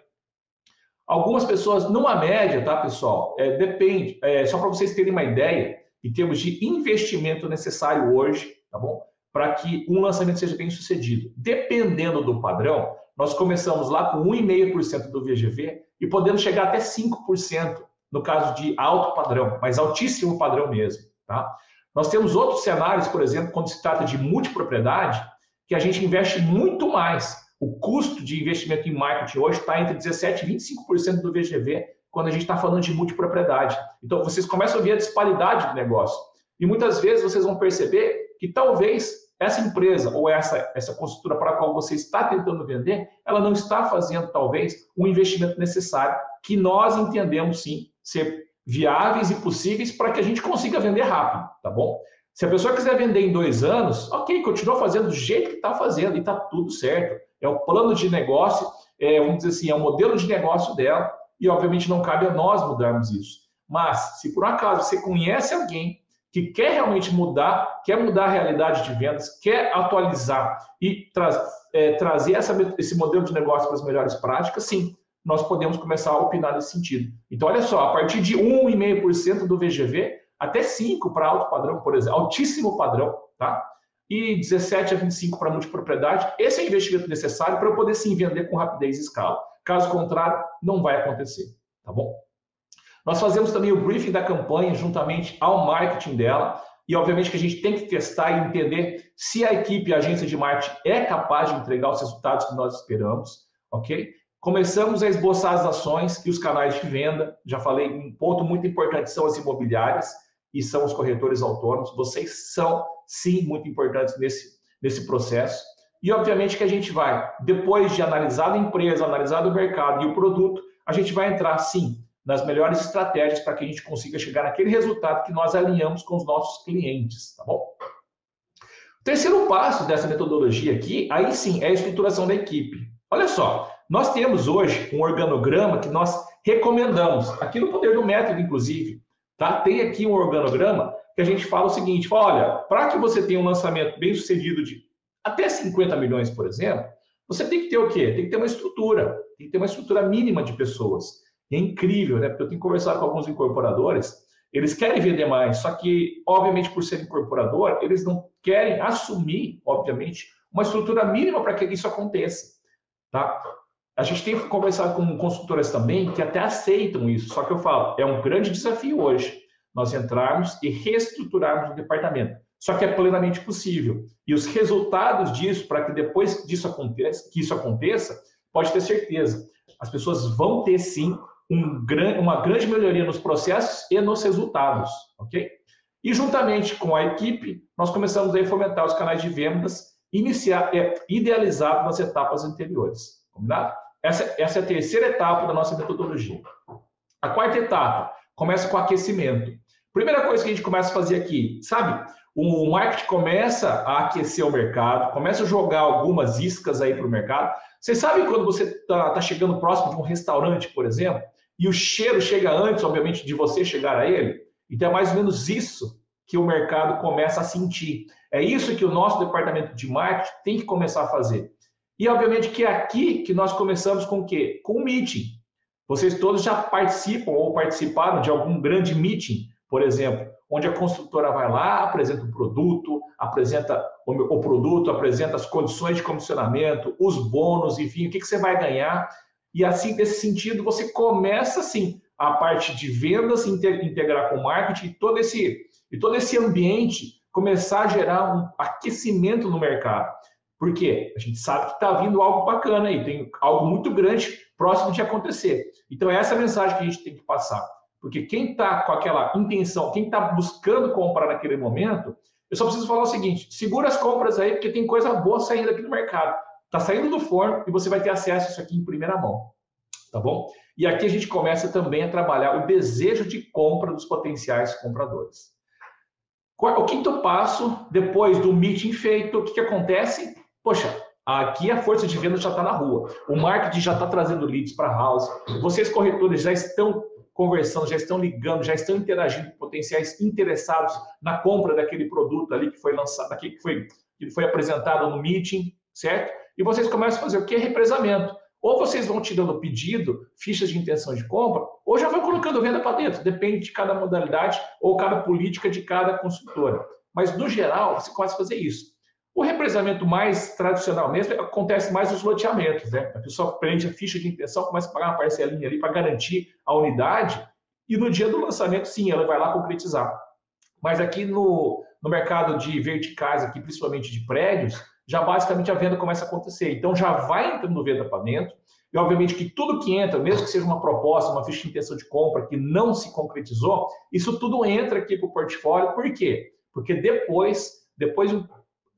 Algumas pessoas, numa média, tá, pessoal? É, depende, é, só para vocês terem uma ideia, em termos de investimento necessário hoje, tá bom? Para que um lançamento seja bem sucedido. Dependendo do padrão, nós começamos lá com 1,5% do VGV e podemos chegar até 5% no caso de alto padrão, mas altíssimo padrão mesmo, tá? Nós temos outros cenários, por exemplo, quando se trata de multipropriedade, que a gente investe muito mais o custo de investimento em marketing hoje está entre 17% e 25% do VGV quando a gente está falando de multipropriedade. Então, vocês começam a ver a disparidade do negócio. E muitas vezes vocês vão perceber que talvez essa empresa ou essa, essa construtora para a qual você está tentando vender, ela não está fazendo, talvez, o investimento necessário que nós entendemos, sim, ser viáveis e possíveis para que a gente consiga vender rápido, tá bom? Se a pessoa quiser vender em dois anos, ok, continua fazendo do jeito que está fazendo e está tudo certo é o plano de negócio, é, vamos dizer assim, é o modelo de negócio dela, e obviamente não cabe a nós mudarmos isso. Mas, se por um acaso você conhece alguém que quer realmente mudar, quer mudar a realidade de vendas, quer atualizar e tra é, trazer essa, esse modelo de negócio para as melhores práticas, sim, nós podemos começar a opinar nesse sentido. Então, olha só, a partir de 1,5% do VGV até 5% para alto padrão, por exemplo, altíssimo padrão, tá? e 17 a 25 para multipropriedade. Esse é o investimento necessário para eu poder sim vender com rapidez e escala. Caso contrário, não vai acontecer, tá bom? Nós fazemos também o briefing da campanha juntamente ao marketing dela e obviamente que a gente tem que testar e entender se a equipe, a agência de marketing é capaz de entregar os resultados que nós esperamos, ok? Começamos a esboçar as ações e os canais de venda. Já falei, um ponto muito importante são as imobiliárias e são os corretores autônomos. Vocês são sim, muito importantes nesse, nesse processo. E, obviamente, que a gente vai, depois de analisar a empresa, analisar o mercado e o produto, a gente vai entrar, sim, nas melhores estratégias para que a gente consiga chegar naquele resultado que nós alinhamos com os nossos clientes, tá bom? O terceiro passo dessa metodologia aqui, aí sim, é a estruturação da equipe. Olha só, nós temos hoje um organograma que nós recomendamos, aqui no Poder do Método, inclusive, tá? Tem aqui um organograma que a gente fala o seguinte: olha, para que você tenha um lançamento bem sucedido de até 50 milhões, por exemplo, você tem que ter o quê? Tem que ter uma estrutura, tem que ter uma estrutura mínima de pessoas. E é incrível, né? Porque eu tenho conversado com alguns incorporadores, eles querem vender mais, só que, obviamente, por ser incorporador, eles não querem assumir, obviamente, uma estrutura mínima para que isso aconteça. Tá? A gente tem conversado com consultoras também que até aceitam isso, só que eu falo, é um grande desafio hoje nós entrarmos e reestruturarmos o departamento. Só que é plenamente possível. E os resultados disso, para que depois disso aconteça, que isso aconteça, pode ter certeza. As pessoas vão ter sim um uma grande melhoria nos processos e nos resultados, ok? E juntamente com a equipe, nós começamos a fomentar os canais de vendas iniciar, é, idealizado nas etapas anteriores, combinado? Essa, essa é a terceira etapa da nossa metodologia. A quarta etapa começa com aquecimento. Primeira coisa que a gente começa a fazer aqui, sabe? O marketing começa a aquecer o mercado, começa a jogar algumas iscas aí para o mercado. Vocês sabem quando você está tá chegando próximo de um restaurante, por exemplo, e o cheiro chega antes, obviamente, de você chegar a ele? Então é mais ou menos isso que o mercado começa a sentir. É isso que o nosso departamento de marketing tem que começar a fazer. E obviamente que é aqui que nós começamos com o quê? Com o meeting. Vocês todos já participam ou participaram de algum grande meeting por exemplo, onde a construtora vai lá, apresenta o produto, apresenta o, produto, apresenta as condições de comissionamento, os bônus, enfim, o que, que você vai ganhar. E assim, nesse sentido, você começa assim a parte de vendas integrar com marketing, todo esse e todo esse ambiente começar a gerar um aquecimento no mercado. Por quê? A gente sabe que está vindo algo bacana aí, tem algo muito grande próximo de acontecer. Então, é essa a mensagem que a gente tem que passar. Porque quem está com aquela intenção, quem está buscando comprar naquele momento, eu só preciso falar o seguinte: segura as compras aí, porque tem coisa boa saindo aqui no mercado. Está saindo do forno e você vai ter acesso a isso aqui em primeira mão. Tá bom? E aqui a gente começa também a trabalhar o desejo de compra dos potenciais compradores. O quinto passo, depois do meeting feito, o que, que acontece? Poxa, aqui a força de venda já está na rua. O marketing já está trazendo leads para a house. Vocês, corretores, já estão conversando, já estão ligando, já estão interagindo com potenciais interessados na compra daquele produto ali que foi lançado, que foi, que foi apresentado no meeting, certo? E vocês começam a fazer o que? Represamento. Ou vocês vão te dando pedido, fichas de intenção de compra, ou já vão colocando venda para dentro. Depende de cada modalidade ou cada política de cada consultora. Mas, no geral, você começa a fazer isso. O represamento mais tradicional mesmo acontece mais nos loteamentos. Né? A pessoa prende a ficha de intenção, começa a pagar uma parcelinha ali para garantir a unidade, e no dia do lançamento, sim, ela vai lá concretizar. Mas aqui no, no mercado de verticais, aqui principalmente de prédios, já basicamente a venda começa a acontecer. Então já vai entrando venda para dentro, e obviamente que tudo que entra, mesmo que seja uma proposta, uma ficha de intenção de compra que não se concretizou, isso tudo entra aqui para o portfólio. Por quê? Porque depois, depois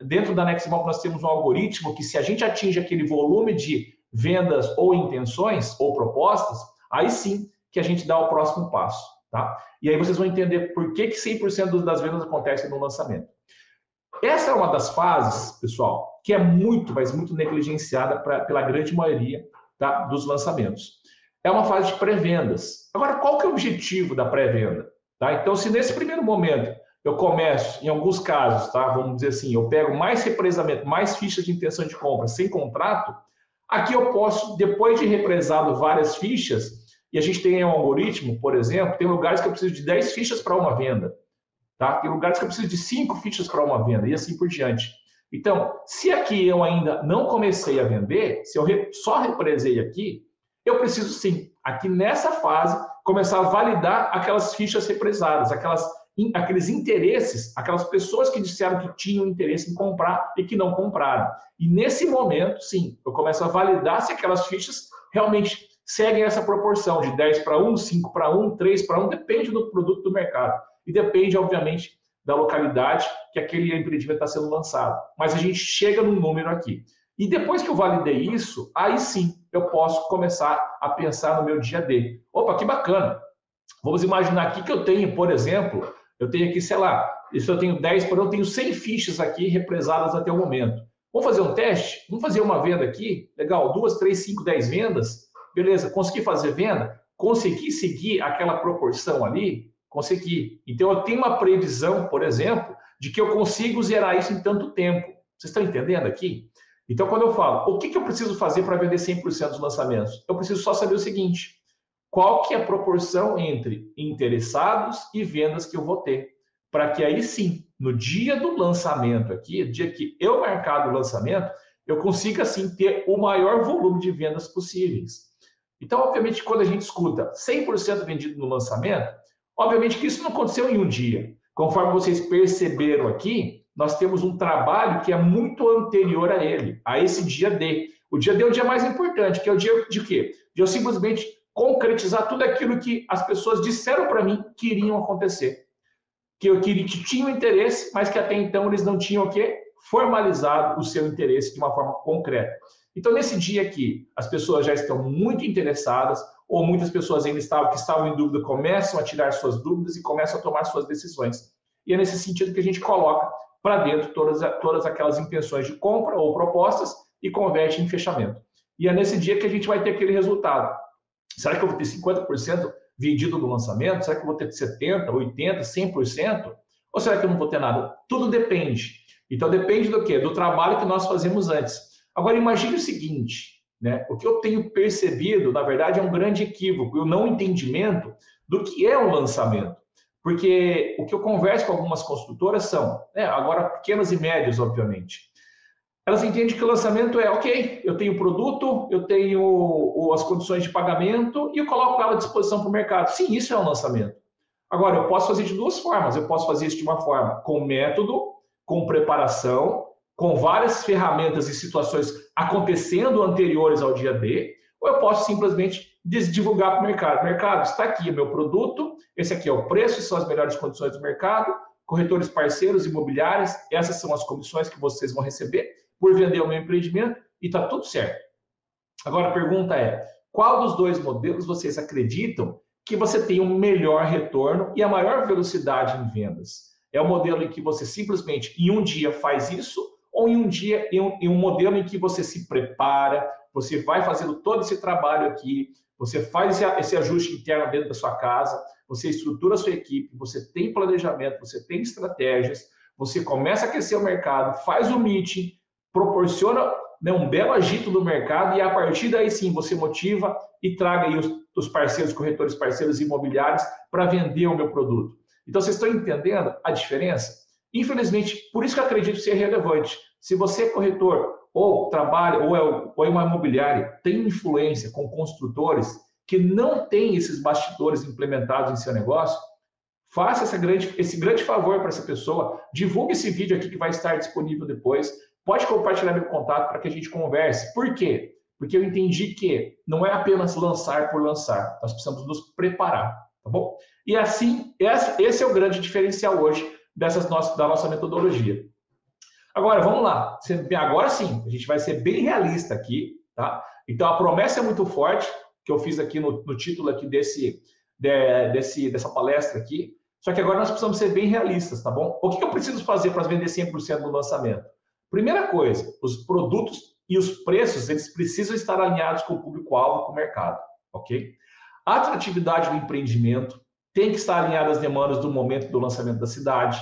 dentro da Nextmop nós temos um algoritmo que se a gente atinge aquele volume de vendas ou intenções ou propostas, aí sim que a gente dá o próximo passo, tá? E aí vocês vão entender por que, que 100% das vendas acontecem no lançamento. Essa é uma das fases, pessoal, que é muito, mas muito negligenciada pra, pela grande maioria tá, dos lançamentos. É uma fase de pré-vendas. Agora, qual que é o objetivo da pré-venda? Tá? Então, se nesse primeiro momento eu começo, em alguns casos, tá, vamos dizer assim, eu pego mais represamento, mais fichas de intenção de compra sem contrato, aqui eu posso, depois de represado várias fichas, e a gente tem um algoritmo, por exemplo, tem lugares que eu preciso de 10 fichas para uma venda. Tá? Tem lugares que eu preciso de cinco fichas para uma venda e assim por diante. Então, se aqui eu ainda não comecei a vender, se eu só represei aqui, eu preciso sim, aqui nessa fase, começar a validar aquelas fichas represadas, aquelas, aqueles interesses, aquelas pessoas que disseram que tinham interesse em comprar e que não compraram. E nesse momento, sim, eu começo a validar se aquelas fichas realmente seguem essa proporção de 10 para 1, 5 para 1, 3 para 1, depende do produto do mercado e depende, obviamente, da localidade que aquele empreendimento está sendo lançado. Mas a gente chega num número aqui. E depois que eu validei isso, aí sim eu posso começar a pensar no meu dia D. Opa, que bacana! Vamos imaginar aqui que eu tenho, por exemplo, eu tenho aqui, sei lá, se eu tenho 10, por eu tenho 100 fichas aqui represadas até o momento. Vamos fazer um teste? Vamos fazer uma venda aqui? Legal, duas, três, cinco, dez vendas. Beleza, consegui fazer venda? Consegui seguir aquela proporção ali? Conseguir. Então, eu tenho uma previsão, por exemplo, de que eu consigo zerar isso em tanto tempo. Vocês estão entendendo aqui? Então, quando eu falo, o que, que eu preciso fazer para vender 100% dos lançamentos? Eu preciso só saber o seguinte, qual que é a proporção entre interessados e vendas que eu vou ter? Para que aí sim, no dia do lançamento aqui, dia que eu marcar o lançamento, eu consiga assim ter o maior volume de vendas possíveis. Então, obviamente, quando a gente escuta 100% vendido no lançamento, Obviamente que isso não aconteceu em um dia. Conforme vocês perceberam aqui, nós temos um trabalho que é muito anterior a ele, a esse dia D. O dia D é o dia mais importante, que é o dia de quê? De eu simplesmente concretizar tudo aquilo que as pessoas disseram para mim que iriam acontecer. Que eu queria, que tinham interesse, mas que até então eles não tinham o quê? Formalizado o seu interesse de uma forma concreta. Então, nesse dia aqui, as pessoas já estão muito interessadas, ou muitas pessoas ainda estavam, que estavam em dúvida começam a tirar suas dúvidas e começam a tomar suas decisões. E é nesse sentido que a gente coloca para dentro todas, todas aquelas intenções de compra ou propostas e converte em fechamento. E é nesse dia que a gente vai ter aquele resultado. Será que eu vou ter 50% vendido no lançamento? Será que eu vou ter 70%, 80%, 100%? Ou será que eu não vou ter nada? Tudo depende. Então depende do quê? Do trabalho que nós fazemos antes. Agora imagine o seguinte, né? O que eu tenho percebido, na verdade, é um grande equívoco, o não entendimento do que é um lançamento. Porque o que eu converso com algumas construtoras são, né, agora pequenas e médias, obviamente, elas entendem que o lançamento é, ok, eu tenho o produto, eu tenho as condições de pagamento e eu coloco ela à disposição para o mercado. Sim, isso é um lançamento. Agora, eu posso fazer de duas formas. Eu posso fazer isso de uma forma com método, com preparação, com várias ferramentas e situações acontecendo anteriores ao dia D, ou eu posso simplesmente divulgar para o mercado. Mercado, está aqui o meu produto, esse aqui é o preço, são as melhores condições do mercado, corretores parceiros imobiliários, essas são as comissões que vocês vão receber por vender o meu empreendimento e está tudo certo. Agora a pergunta é: qual dos dois modelos vocês acreditam que você tem um melhor retorno e a maior velocidade em vendas? É o modelo em que você simplesmente em um dia faz isso ou em um dia em um, em um modelo em que você se prepara, você vai fazendo todo esse trabalho aqui, você faz esse ajuste interno dentro da sua casa, você estrutura a sua equipe, você tem planejamento, você tem estratégias, você começa a aquecer o mercado, faz o meeting, proporciona né, um belo agito do mercado e a partir daí sim você motiva e traga aí os, os parceiros, corretores parceiros imobiliários para vender o meu produto. Então vocês estão entendendo a diferença? Infelizmente, por isso que eu acredito ser relevante. Se você é corretor ou trabalha ou é, ou é uma imobiliária, tem influência com construtores que não têm esses bastidores implementados em seu negócio, faça essa grande, esse grande favor para essa pessoa, divulgue esse vídeo aqui que vai estar disponível depois, Pode compartilhar meu contato para que a gente converse. Por quê? Porque eu entendi que não é apenas lançar por lançar, nós precisamos nos preparar, tá bom? E assim, esse é o grande diferencial hoje dessas nossas, da nossa metodologia. Agora, vamos lá. Agora sim, a gente vai ser bem realista aqui, tá? Então, a promessa é muito forte, que eu fiz aqui no, no título aqui desse, de, desse, dessa palestra aqui. Só que agora nós precisamos ser bem realistas, tá bom? O que eu preciso fazer para vender 100% no lançamento? Primeira coisa, os produtos e os preços, eles precisam estar alinhados com o público-alvo, com o mercado, ok? A atratividade do empreendimento tem que estar alinhada às demandas do momento do lançamento da cidade.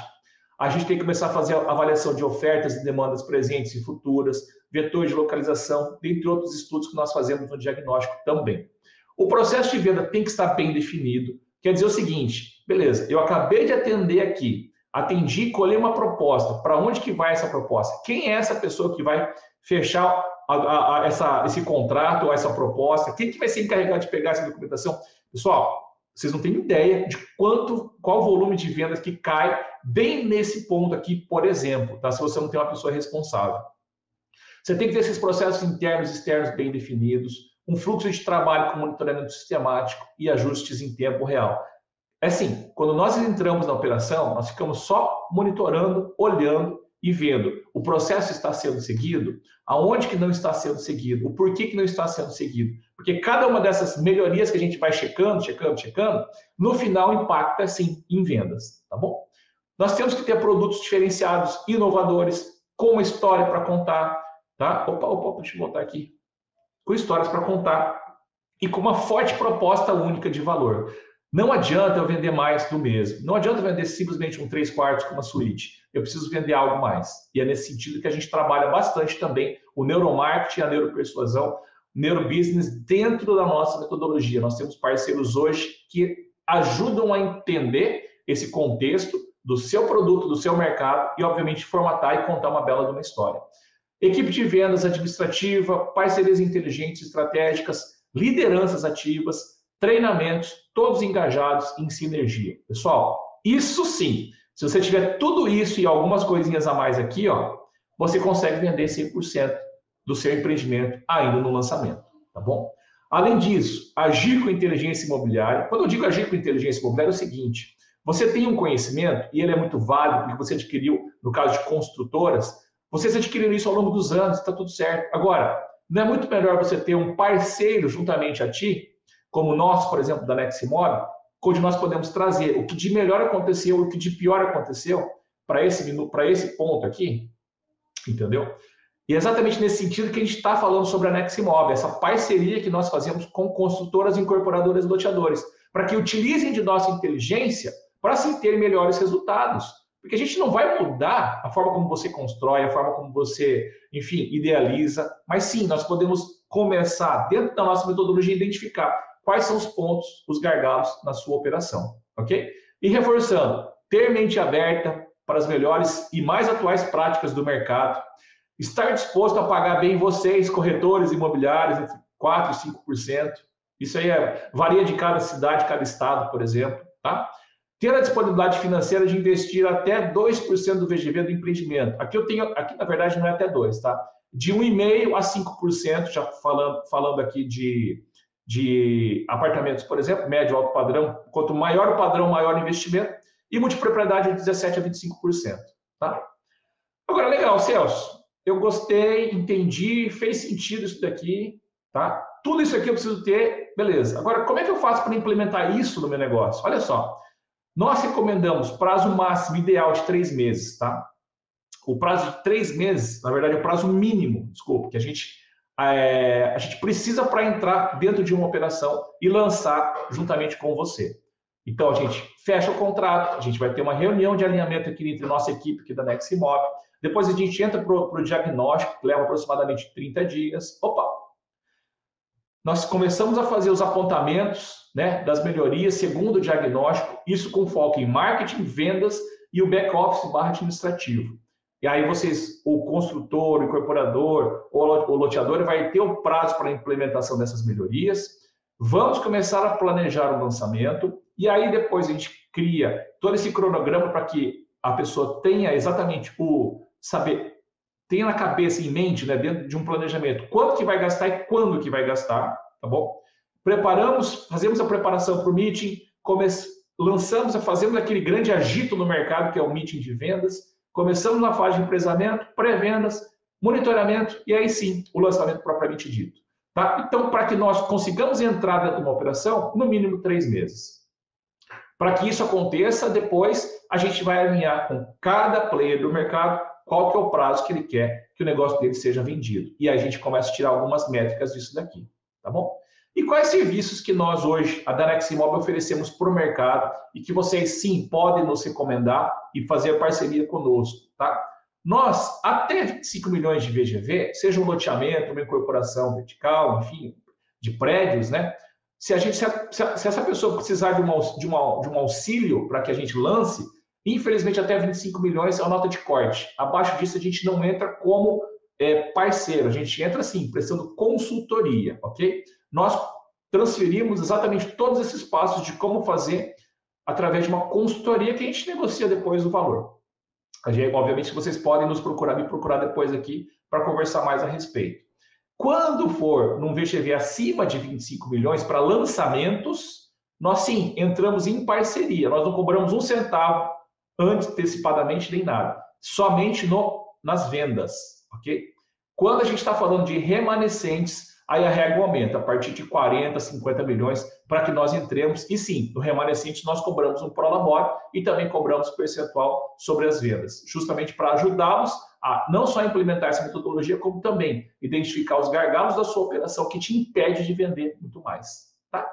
A gente tem que começar a fazer avaliação de ofertas e demandas presentes e futuras, vetor de localização, dentre outros estudos que nós fazemos no diagnóstico também. O processo de venda tem que estar bem definido. Quer dizer o seguinte, beleza, eu acabei de atender aqui atendi, colhei uma proposta. Para onde que vai essa proposta? Quem é essa pessoa que vai fechar a, a, a essa, esse contrato ou essa proposta? Quem que vai ser encarregado de pegar essa documentação? Pessoal, vocês não têm ideia de quanto, qual volume de vendas que cai bem nesse ponto aqui, por exemplo, tá? se você não tem uma pessoa responsável. Você tem que ter esses processos internos e externos bem definidos, um fluxo de trabalho com monitoramento sistemático e ajustes em tempo real. É assim, quando nós entramos na operação, nós ficamos só monitorando, olhando e vendo o processo está sendo seguido, aonde que não está sendo seguido, o porquê que não está sendo seguido. Porque cada uma dessas melhorias que a gente vai checando, checando, checando, no final impacta sim em vendas, tá bom? Nós temos que ter produtos diferenciados, inovadores, com uma história para contar, tá? Opa, opa, deixa eu voltar aqui. Com histórias para contar e com uma forte proposta única de valor. Não adianta eu vender mais do mesmo. Não adianta vender simplesmente um 3 quartos com uma suíte. Eu preciso vender algo mais. E é nesse sentido que a gente trabalha bastante também o neuromarketing, a neuropersuasão, neurobusiness dentro da nossa metodologia. Nós temos parceiros hoje que ajudam a entender esse contexto do seu produto, do seu mercado e, obviamente, formatar e contar uma bela de uma história. Equipe de vendas administrativa, parcerias inteligentes estratégicas, lideranças ativas, treinamentos, todos engajados em sinergia. Pessoal, isso sim, se você tiver tudo isso e algumas coisinhas a mais aqui, ó, você consegue vender 100% do seu empreendimento ainda no lançamento, tá bom? Além disso, agir com inteligência imobiliária. Quando eu digo agir com inteligência imobiliária, é o seguinte: você tem um conhecimento, e ele é muito válido, porque você adquiriu, no caso de construtoras, vocês adquiriram isso ao longo dos anos, está tudo certo. Agora, não é muito melhor você ter um parceiro juntamente a ti como nós, por exemplo, da Neximob, onde nós podemos trazer o que de melhor aconteceu o que de pior aconteceu para esse, esse ponto aqui, entendeu? E é exatamente nesse sentido que a gente está falando sobre a Neximob, essa parceria que nós fazemos com construtoras, incorporadoras e loteadores, para que utilizem de nossa inteligência para assim ter melhores resultados. Porque a gente não vai mudar a forma como você constrói, a forma como você, enfim, idealiza, mas sim, nós podemos começar, dentro da nossa metodologia, identificar quais são os pontos, os gargalos na sua operação, ok? E reforçando, ter mente aberta para as melhores e mais atuais práticas do mercado, estar disposto a pagar bem vocês, corretores imobiliários, entre 4% e 5%. Isso aí é, varia de cada cidade, cada estado, por exemplo. Tá? Ter a disponibilidade financeira de investir até 2% do VGV do empreendimento. Aqui eu tenho, aqui na verdade não é até 2, tá? De 1,5% a 5%, já falando, falando aqui de, de apartamentos, por exemplo, médio alto padrão. Quanto maior o padrão, maior o investimento. E multipropriedade de 17% a 25%. Tá? Agora, legal, Celso. Eu gostei, entendi, fez sentido isso daqui. Tá? Tudo isso aqui eu preciso ter, beleza. Agora, como é que eu faço para implementar isso no meu negócio? Olha só. Nós recomendamos prazo máximo ideal de três meses, tá? O prazo de três meses, na verdade, é o prazo mínimo, desculpa, que a gente, é, a gente precisa para entrar dentro de uma operação e lançar juntamente com você. Então, a gente fecha o contrato, a gente vai ter uma reunião de alinhamento aqui entre nossa equipe aqui da Neximob. Depois a gente entra para o diagnóstico, que leva aproximadamente 30 dias. Opa! Nós começamos a fazer os apontamentos né, das melhorias segundo o diagnóstico, isso com foco em marketing, vendas e o back-office barra administrativo. E aí vocês, o construtor, o incorporador ou o loteador vai ter o prazo para a implementação dessas melhorias. Vamos começar a planejar o lançamento e aí depois a gente cria todo esse cronograma para que a pessoa tenha exatamente o saber, tenha na cabeça, em mente, né, dentro de um planejamento, quanto que vai gastar e quando que vai gastar, tá bom? Preparamos, fazemos a preparação para o meeting, lançamos, fazemos aquele grande agito no mercado, que é o meeting de vendas, começamos na fase de empresamento, pré-vendas, monitoramento e aí sim o lançamento propriamente dito. Tá? Então, para que nós consigamos entrar dentro de uma operação, no mínimo três meses. Para que isso aconteça, depois a gente vai alinhar com cada player do mercado qual que é o prazo que ele quer que o negócio dele seja vendido. E a gente começa a tirar algumas métricas disso daqui, tá bom? E quais serviços que nós hoje, a Danex Imóvel, oferecemos para o mercado e que vocês sim podem nos recomendar e fazer parceria conosco, tá? Nós, até 25 milhões de VGV, seja um loteamento, uma incorporação vertical, enfim, de prédios, né? Se, a gente, se, a, se essa pessoa precisar de, uma, de, uma, de um auxílio para que a gente lance, infelizmente até 25 milhões é a nota de corte. Abaixo disso a gente não entra como é, parceiro, a gente entra assim, prestando consultoria, ok? Nós transferimos exatamente todos esses passos de como fazer através de uma consultoria que a gente negocia depois o valor. Gente, obviamente, vocês podem nos procurar, me procurar depois aqui para conversar mais a respeito. Quando for num VGV acima de 25 milhões para lançamentos, nós sim entramos em parceria. Nós não cobramos um centavo antecipadamente nem nada, somente no, nas vendas, ok? Quando a gente está falando de remanescentes, aí a régua aumenta a partir de 40, 50 milhões para que nós entremos. E sim, no remanescente nós cobramos um prolabore e também cobramos percentual sobre as vendas, justamente para ajudá-los a não só implementar essa metodologia, como também identificar os gargalos da sua operação que te impede de vender muito mais. Tá?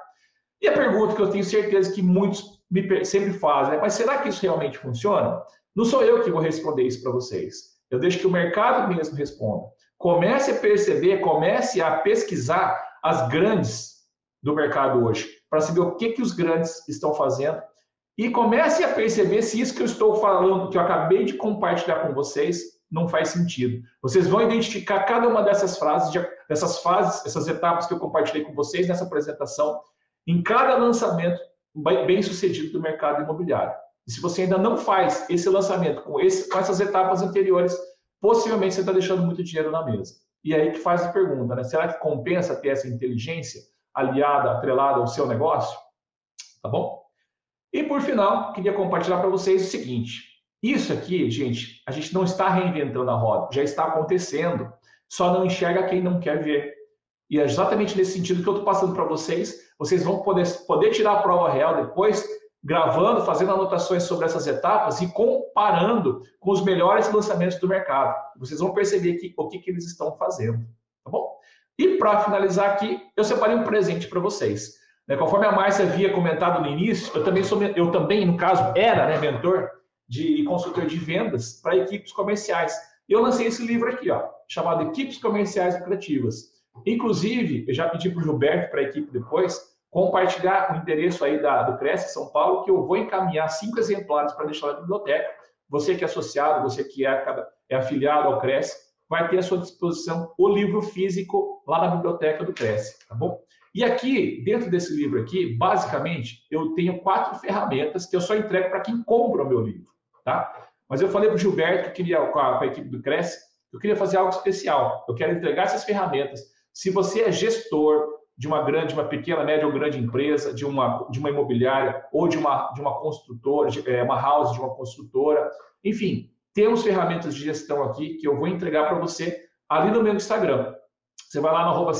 E a pergunta que eu tenho certeza que muitos me, sempre fazem, né? mas será que isso realmente funciona? Não sou eu que vou responder isso para vocês. Eu deixo que o mercado mesmo responda. Comece a perceber, comece a pesquisar as grandes do mercado hoje, para saber o que, que os grandes estão fazendo e comece a perceber se isso que eu estou falando, que eu acabei de compartilhar com vocês, não faz sentido. Vocês vão identificar cada uma dessas frases, dessas fases, essas etapas que eu compartilhei com vocês nessa apresentação, em cada lançamento bem sucedido do mercado imobiliário. E se você ainda não faz esse lançamento com, esse, com essas etapas anteriores, possivelmente você está deixando muito dinheiro na mesa. E aí que faz a pergunta, né? Será que compensa ter essa inteligência aliada, atrelada ao seu negócio? Tá bom? E por final, queria compartilhar para vocês o seguinte: isso aqui, gente, a gente não está reinventando a roda, já está acontecendo. Só não enxerga quem não quer ver. E é exatamente nesse sentido que eu estou passando para vocês. Vocês vão poder, poder tirar a prova real depois, gravando, fazendo anotações sobre essas etapas e comparando com os melhores lançamentos do mercado. Vocês vão perceber que, o que, que eles estão fazendo. Tá bom? E para finalizar aqui, eu separei um presente para vocês. Né, conforme a Márcia havia comentado no início, eu também sou, eu também, no caso, era né, mentor de consultor de vendas para equipes comerciais. Eu lancei esse livro aqui, ó, chamado Equipes Comerciais Lucrativas. Inclusive, eu já pedi para o Gilberto, para a equipe depois, compartilhar o endereço aí da, do Cresce São Paulo, que eu vou encaminhar cinco exemplares para deixar na biblioteca. Você que é associado, você que é, é afiliado ao Cresce, vai ter à sua disposição o livro físico lá na biblioteca do Cresce, tá bom? E aqui, dentro desse livro aqui, basicamente, eu tenho quatro ferramentas que eu só entrego para quem compra o meu livro, tá? Mas eu falei para o Gilberto que queria, com a, com a equipe do Cresce, eu queria fazer algo especial. Eu quero entregar essas ferramentas. Se você é gestor de uma grande, uma pequena, média ou grande empresa, de uma, de uma imobiliária ou de uma, de uma construtora, de, é, uma house de uma construtora, enfim, temos ferramentas de gestão aqui que eu vou entregar para você ali no meu Instagram. Você vai lá no arroba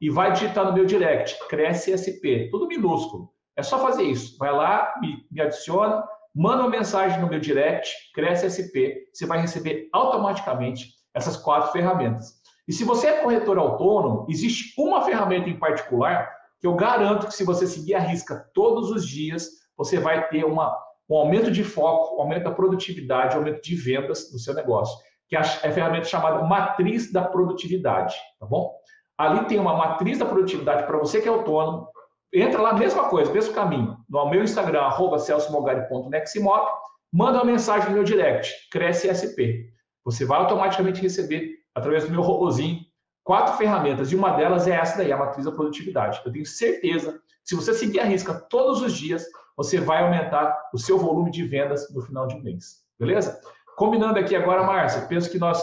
e vai digitar no meu direct, Cresce SP, tudo minúsculo. É só fazer isso. Vai lá, me, me adiciona, manda uma mensagem no meu direct, Cresce SP, você vai receber automaticamente essas quatro ferramentas. E se você é corretor autônomo, existe uma ferramenta em particular que eu garanto que se você seguir a risca todos os dias, você vai ter uma, um aumento de foco, um aumento da produtividade, um aumento de vendas no seu negócio que é, é a ferramenta chamada Matriz da Produtividade, tá bom? Ali tem uma matriz da produtividade para você que é autônomo. Entra lá, mesma coisa, mesmo caminho. No meu Instagram, arroba celsomogari.neximob, manda uma mensagem no meu direct, Cresce SP. Você vai automaticamente receber, através do meu robozinho, quatro ferramentas, e uma delas é essa daí, a matriz da produtividade. Eu tenho certeza, se você seguir a risca todos os dias, você vai aumentar o seu volume de vendas no final de mês. Beleza? Combinando aqui agora, Márcia, penso que nós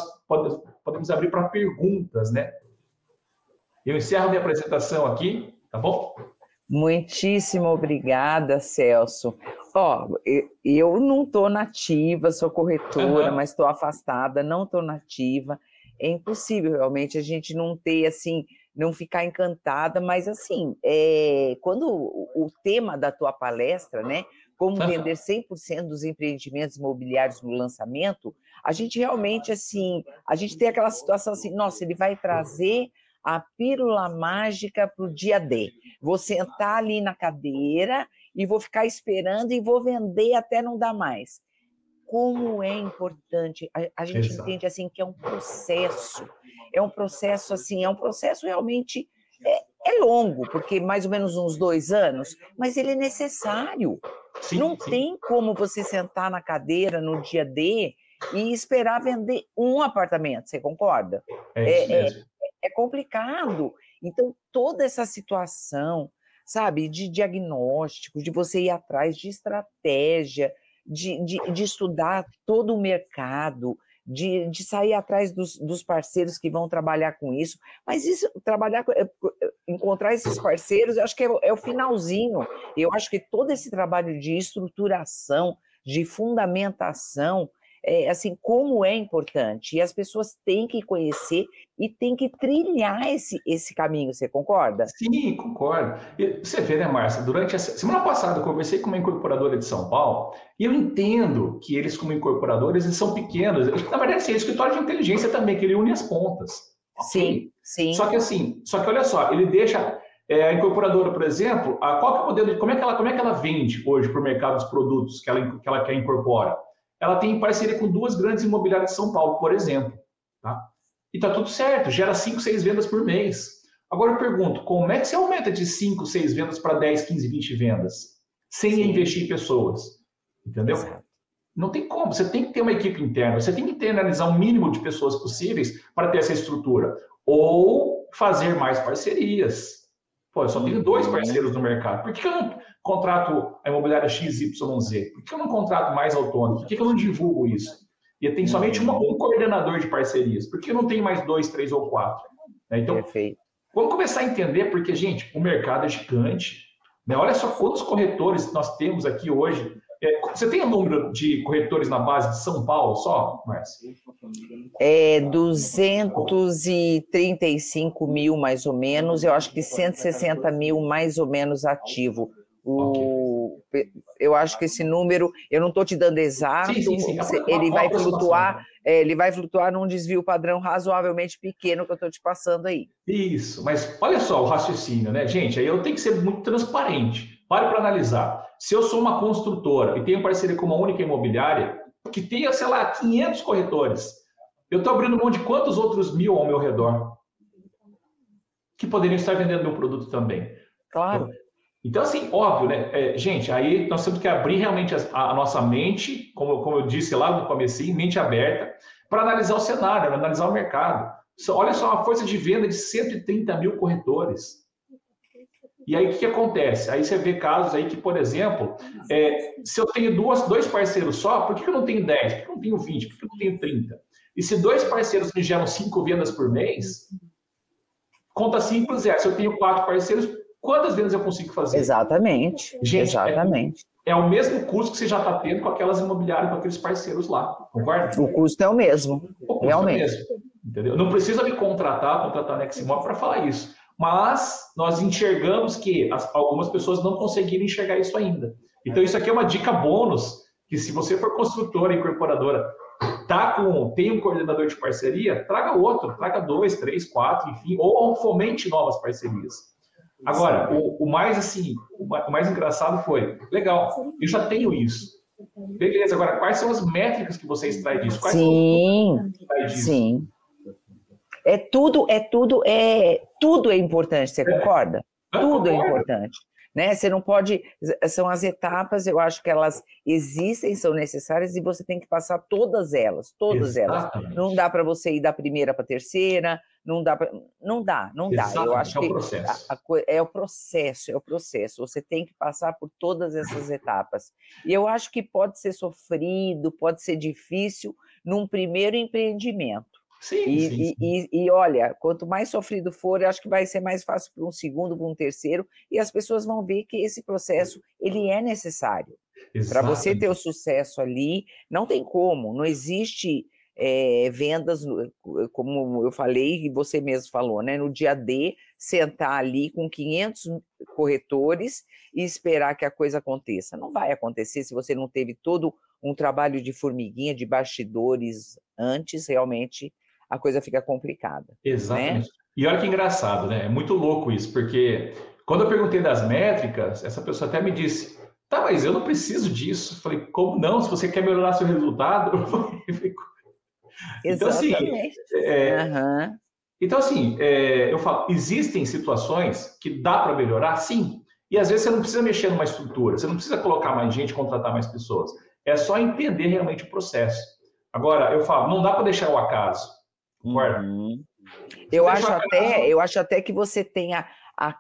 podemos abrir para perguntas, né? Eu encerro minha apresentação aqui, tá bom? Muitíssimo obrigada, Celso. Ó, eu não estou nativa, sou corretora, uhum. mas estou afastada, não estou nativa. É impossível realmente a gente não ter assim, não ficar encantada, mas assim, é, quando o, o tema da tua palestra, né, como vender 100% dos empreendimentos imobiliários no lançamento, a gente realmente, assim, a gente tem aquela situação assim, nossa, ele vai trazer a pílula mágica para o dia D. Vou sentar ali na cadeira e vou ficar esperando e vou vender até não dar mais. Como é importante, a, a gente Exato. entende assim que é um processo, é um processo assim, é um processo realmente é, é longo, porque mais ou menos uns dois anos, mas ele é necessário. Sim, não sim. tem como você sentar na cadeira no dia D e esperar vender um apartamento, você concorda? É, é, é, é complicado. Então, toda essa situação, sabe, de diagnóstico, de você ir atrás de estratégia, de, de, de estudar todo o mercado, de, de sair atrás dos, dos, parceiros que vão trabalhar com isso. Mas isso, trabalhar, eh, encontrar esses parceiros, eu acho que é, é o finalzinho. Eu acho que todo esse trabalho de estruturação, de fundamentação, é, assim, como é importante. E as pessoas têm que conhecer e têm que trilhar esse, esse caminho, você concorda? Sim, concordo. E você vê, né, Márcia, durante a semana passada eu conversei com uma incorporadora de São Paulo e eu entendo que eles, como incorporadores, eles são pequenos. Na verdade, sim, é escritório de inteligência também, que ele une as pontas. Sim, sim. Só que assim, só que olha só, ele deixa é, a incorporadora, por exemplo, a, qual é o modelo, como é que ela, como é que ela vende hoje para o mercado dos produtos que ela, que ela quer incorpora? Ela tem parceria com duas grandes imobiliárias de São Paulo, por exemplo. Tá? E está tudo certo, gera 5, 6 vendas por mês. Agora eu pergunto, como é que você aumenta de 5, 6 vendas para 10, 15, 20 vendas? Sem Sim. investir em pessoas. Entendeu? Exato. Não tem como. Você tem que ter uma equipe interna. Você tem que internalizar o mínimo de pessoas possíveis para ter essa estrutura. Ou fazer mais parcerias. Pô, eu só tenho dois parceiros no mercado. Por que, que eu não contrato a imobiliária XYZ? Por que eu não contrato mais autônomo? Por que eu não divulgo isso? E tem somente uma, um coordenador de parcerias. Por que eu não tenho mais dois, três ou quatro? Né, então, Perfeito. vamos começar a entender, porque, gente, o mercado é gigante. Né? Olha só quantos corretores nós temos aqui hoje. É, você tem o um número de corretores na base de São Paulo só, Márcia? É 235 mil, mais ou menos. Eu acho que 160 mil, mais ou menos, ativo. O. Eu acho que esse número, eu não estou te dando exato, sim, sim, sim. ele vai flutuar, é, ele vai flutuar num desvio padrão razoavelmente pequeno que eu estou te passando aí. Isso, mas olha só o raciocínio, né, gente? Aí eu tenho que ser muito transparente. Pare para analisar. Se eu sou uma construtora e tenho parceria com uma única imobiliária, que tenha, sei lá, 500 corretores, eu estou abrindo mão de quantos outros mil ao meu redor? que poderiam estar vendendo meu produto também. Claro. Então, assim, óbvio, né? É, gente, aí nós temos que abrir realmente a, a, nossa mente, como, como eu disse lá no começo, mente aberta, para analisar o cenário, analisar o mercado. Olha só, uma força de venda de 130 mil corretores. E aí o que, acontece? Aí você vê casos aí que, por exemplo, é, se eu tenho duas, dois parceiros só, por que, eu não tenho 10? Por que eu não tenho 20? Por que eu não tenho 30? E se dois parceiros me geram cinco vendas por mês, conta simples é, se eu tenho quatro parceiros, quantas vendas eu consigo fazer? Exatamente. Gente, é Exatamente. É, é o mesmo custo que você já está tendo com aquelas imobiliárias, com aqueles parceiros lá, concorda? O custo é o mesmo, o realmente. É o mesmo, entendeu? Não precisa me contratar, contratar na Neximóvel para falar isso mas nós enxergamos que as, algumas pessoas não conseguiram enxergar isso ainda. Então, isso aqui é uma dica bônus, que se você for construtora, incorporadora, tá com, tem um coordenador de parceria, traga outro, traga dois, três, quatro, enfim, ou fomente novas parcerias. Agora, o, o mais assim, o mais engraçado foi, legal, eu já tenho isso. Beleza, agora quais são as métricas que você extrai disso? Quais sim, sim. É tudo, é tudo, é tudo é importante, você concorda? É. Tudo é importante. Né? Você não pode. São as etapas, eu acho que elas existem, são necessárias e você tem que passar todas elas, todas Exatamente. elas. Não dá para você ir da primeira para a terceira, não dá para. Não dá, não Exatamente. dá. Eu acho é que. A, a, é o processo, é o processo. Você tem que passar por todas essas etapas. E eu acho que pode ser sofrido, pode ser difícil num primeiro empreendimento. Sim, e, sim, sim. E, e, olha, quanto mais sofrido for, eu acho que vai ser mais fácil para um segundo, para um terceiro, e as pessoas vão ver que esse processo ele é necessário. Para você ter o sucesso ali, não tem como, não existe é, vendas, como eu falei e você mesmo falou, né? No dia D, sentar ali com 500 corretores e esperar que a coisa aconteça. Não vai acontecer se você não teve todo um trabalho de formiguinha, de bastidores antes, realmente a coisa fica complicada. Né? Exatamente. Né? E olha que engraçado, né? É muito louco isso, porque quando eu perguntei das métricas, essa pessoa até me disse: tá, mas eu não preciso disso. Eu falei, como não? Se você quer melhorar seu resultado, então, assim, é, uhum. então, assim, é, eu falo, existem situações que dá para melhorar, sim. E às vezes você não precisa mexer numa estrutura, você não precisa colocar mais gente, contratar mais pessoas. É só entender realmente o processo. Agora, eu falo, não dá para deixar o acaso. Uhum. Eu acho até, eu acho até que você tenha a,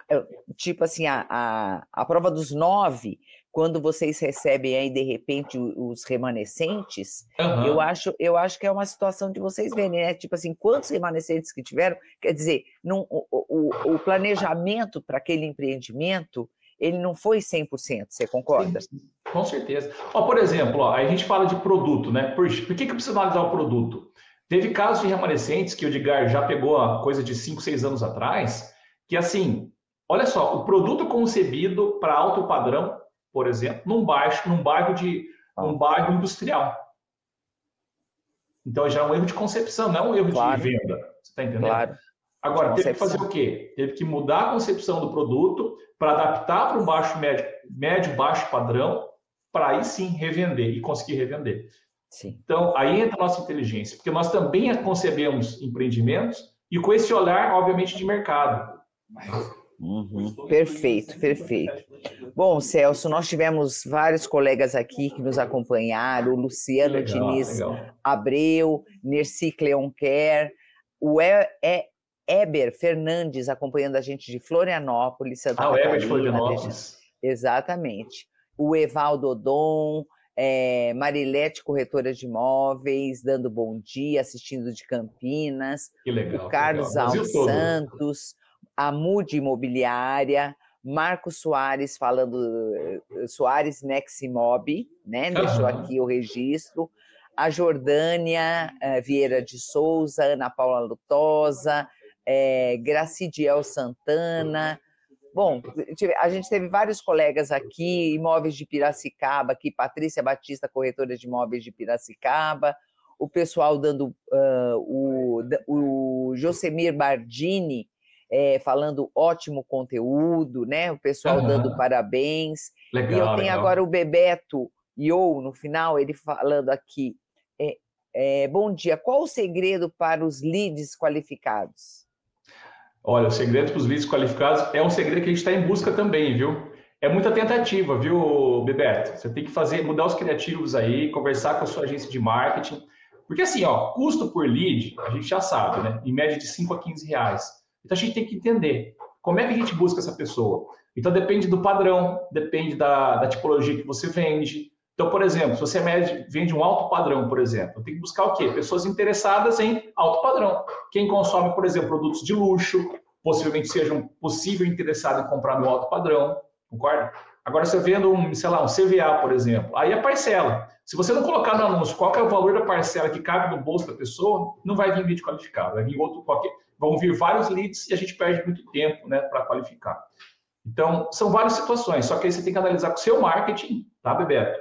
tipo assim, a, a, a prova dos nove, quando vocês recebem aí de repente os remanescentes, uhum. eu acho, eu acho que é uma situação de vocês verem, né? Tipo assim, quantos remanescentes que tiveram, quer dizer, num, o, o, o planejamento para aquele empreendimento, ele não foi 100%, você concorda? Sim, com certeza. Ó, por exemplo, ó, a gente fala de produto, né? Por, por que, que precisa analisar o produto? Teve casos de remanescentes que o Edgar já pegou a coisa de 5, 6 anos atrás, que assim, olha só, o produto concebido para alto padrão, por exemplo, num baixo, num bairro de um bairro industrial. Então já é um erro de concepção, não é um erro claro. de venda. Você está entendendo? Claro. Agora, teve que fazer o quê? Teve que mudar a concepção do produto para adaptar para um baixo médio, médio baixo padrão, para aí sim revender e conseguir revender. Sim. Então, aí entra a nossa inteligência, porque nós também concebemos empreendimentos e com esse olhar, obviamente, de mercado. Uhum. Perfeito, perfeito. Bom, Celso, nós tivemos vários colegas aqui que nos acompanharam, o Luciano legal, Diniz legal. Abreu, Nerci Cleonquer, o e, e, Eber Fernandes acompanhando a gente de Florianópolis, Santa ah, Catarina. o Eber de Florianópolis. Exatamente. O Evaldo Odon, é, Marilete, corretora de imóveis, dando bom dia, assistindo de Campinas. Que legal. O Carlos Alves Santos, a Mude Imobiliária, Marcos Soares falando, eh, Soares Neximob, né? Deixou aqui o registro. A Jordânia uh, Vieira de Souza, Ana Paula Lutosa, é, Gracidiel Santana, Bom, a gente teve vários colegas aqui, imóveis de Piracicaba, aqui, Patrícia Batista, corretora de imóveis de Piracicaba, o pessoal dando uh, o, o Josemir Bardini é, falando ótimo conteúdo, né? O pessoal uhum. dando parabéns. Legal, e eu tenho legal. agora o Bebeto Yo no final, ele falando aqui. É, é, bom dia, qual o segredo para os leads qualificados? Olha, o segredo para os leads qualificados é um segredo que a gente está em busca também, viu? É muita tentativa, viu, Bebeto? Você tem que fazer, mudar os criativos aí, conversar com a sua agência de marketing. Porque assim, ó, custo por lead, a gente já sabe, né? Em média de 5 a 15 reais. Então a gente tem que entender como é que a gente busca essa pessoa. Então depende do padrão, depende da, da tipologia que você vende. Então, por exemplo, se você vende um alto padrão, por exemplo, tem que buscar o quê? Pessoas interessadas em alto padrão. Quem consome, por exemplo, produtos de luxo, possivelmente sejam possível interessado em comprar no alto padrão, concorda? Agora, você vendo um, sei lá, um CVA, por exemplo, aí é parcela. Se você não colocar no anúncio qual é o valor da parcela que cabe no bolso da pessoa, não vai vir vídeo qualificado, vai vir outro qualquer. Vão vir vários leads e a gente perde muito tempo né, para qualificar. Então, são várias situações, só que aí você tem que analisar com o seu marketing, tá, Bebeto?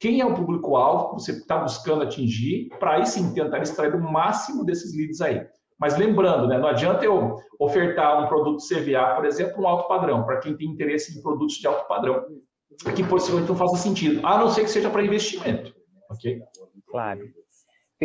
Quem é o público-alvo que você está buscando atingir, para aí sim tentar extrair o máximo desses leads aí. Mas lembrando, né, não adianta eu ofertar um produto CVA, por exemplo, um alto padrão, para quem tem interesse em produtos de alto padrão, que possivelmente não faça sentido, a não ser que seja para investimento. Ok? Claro.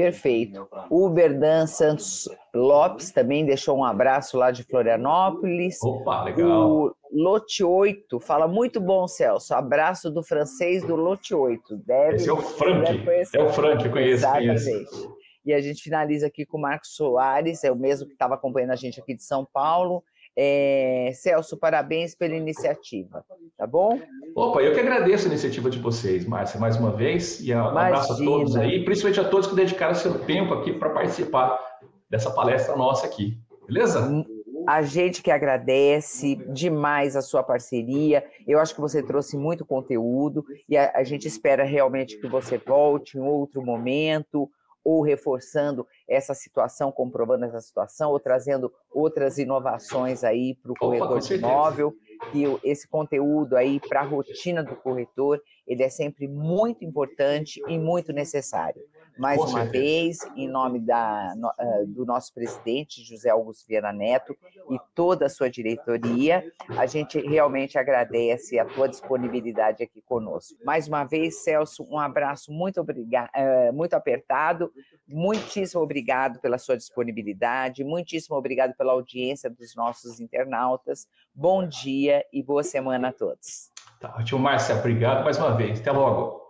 Perfeito. O Berdan Santos Lopes também deixou um abraço lá de Florianópolis. Opa, legal. O Lote 8 fala muito bom, Celso. Abraço do francês do Lote 8. Deve, Esse é o Frank. É o Frank, conheço. Exatamente. Conheço. E a gente finaliza aqui com o Marcos Soares, é o mesmo que estava acompanhando a gente aqui de São Paulo. É, Celso, parabéns pela iniciativa, tá bom? Opa, eu que agradeço a iniciativa de vocês, Márcia, mais uma vez, e um abraço a todos aí, principalmente a todos que dedicaram seu tempo aqui para participar dessa palestra nossa aqui, beleza? A gente que agradece demais a sua parceria. Eu acho que você trouxe muito conteúdo e a, a gente espera realmente que você volte em outro momento, ou reforçando essa situação, comprovando essa situação, ou trazendo outras inovações aí para o corretor de imóvel, que esse conteúdo aí para a rotina do corretor, ele é sempre muito importante e muito necessário. Mais Com uma certeza. vez, em nome da, uh, do nosso presidente, José Augusto Viana Neto, e toda a sua diretoria, a gente realmente agradece a tua disponibilidade aqui conosco. Mais uma vez, Celso, um abraço muito, obrigado, uh, muito apertado, muitíssimo obrigado pela sua disponibilidade, muitíssimo obrigado pela audiência dos nossos internautas. Bom dia e boa semana a todos. Tá ótimo, Márcia. Obrigado mais uma vez. Até logo.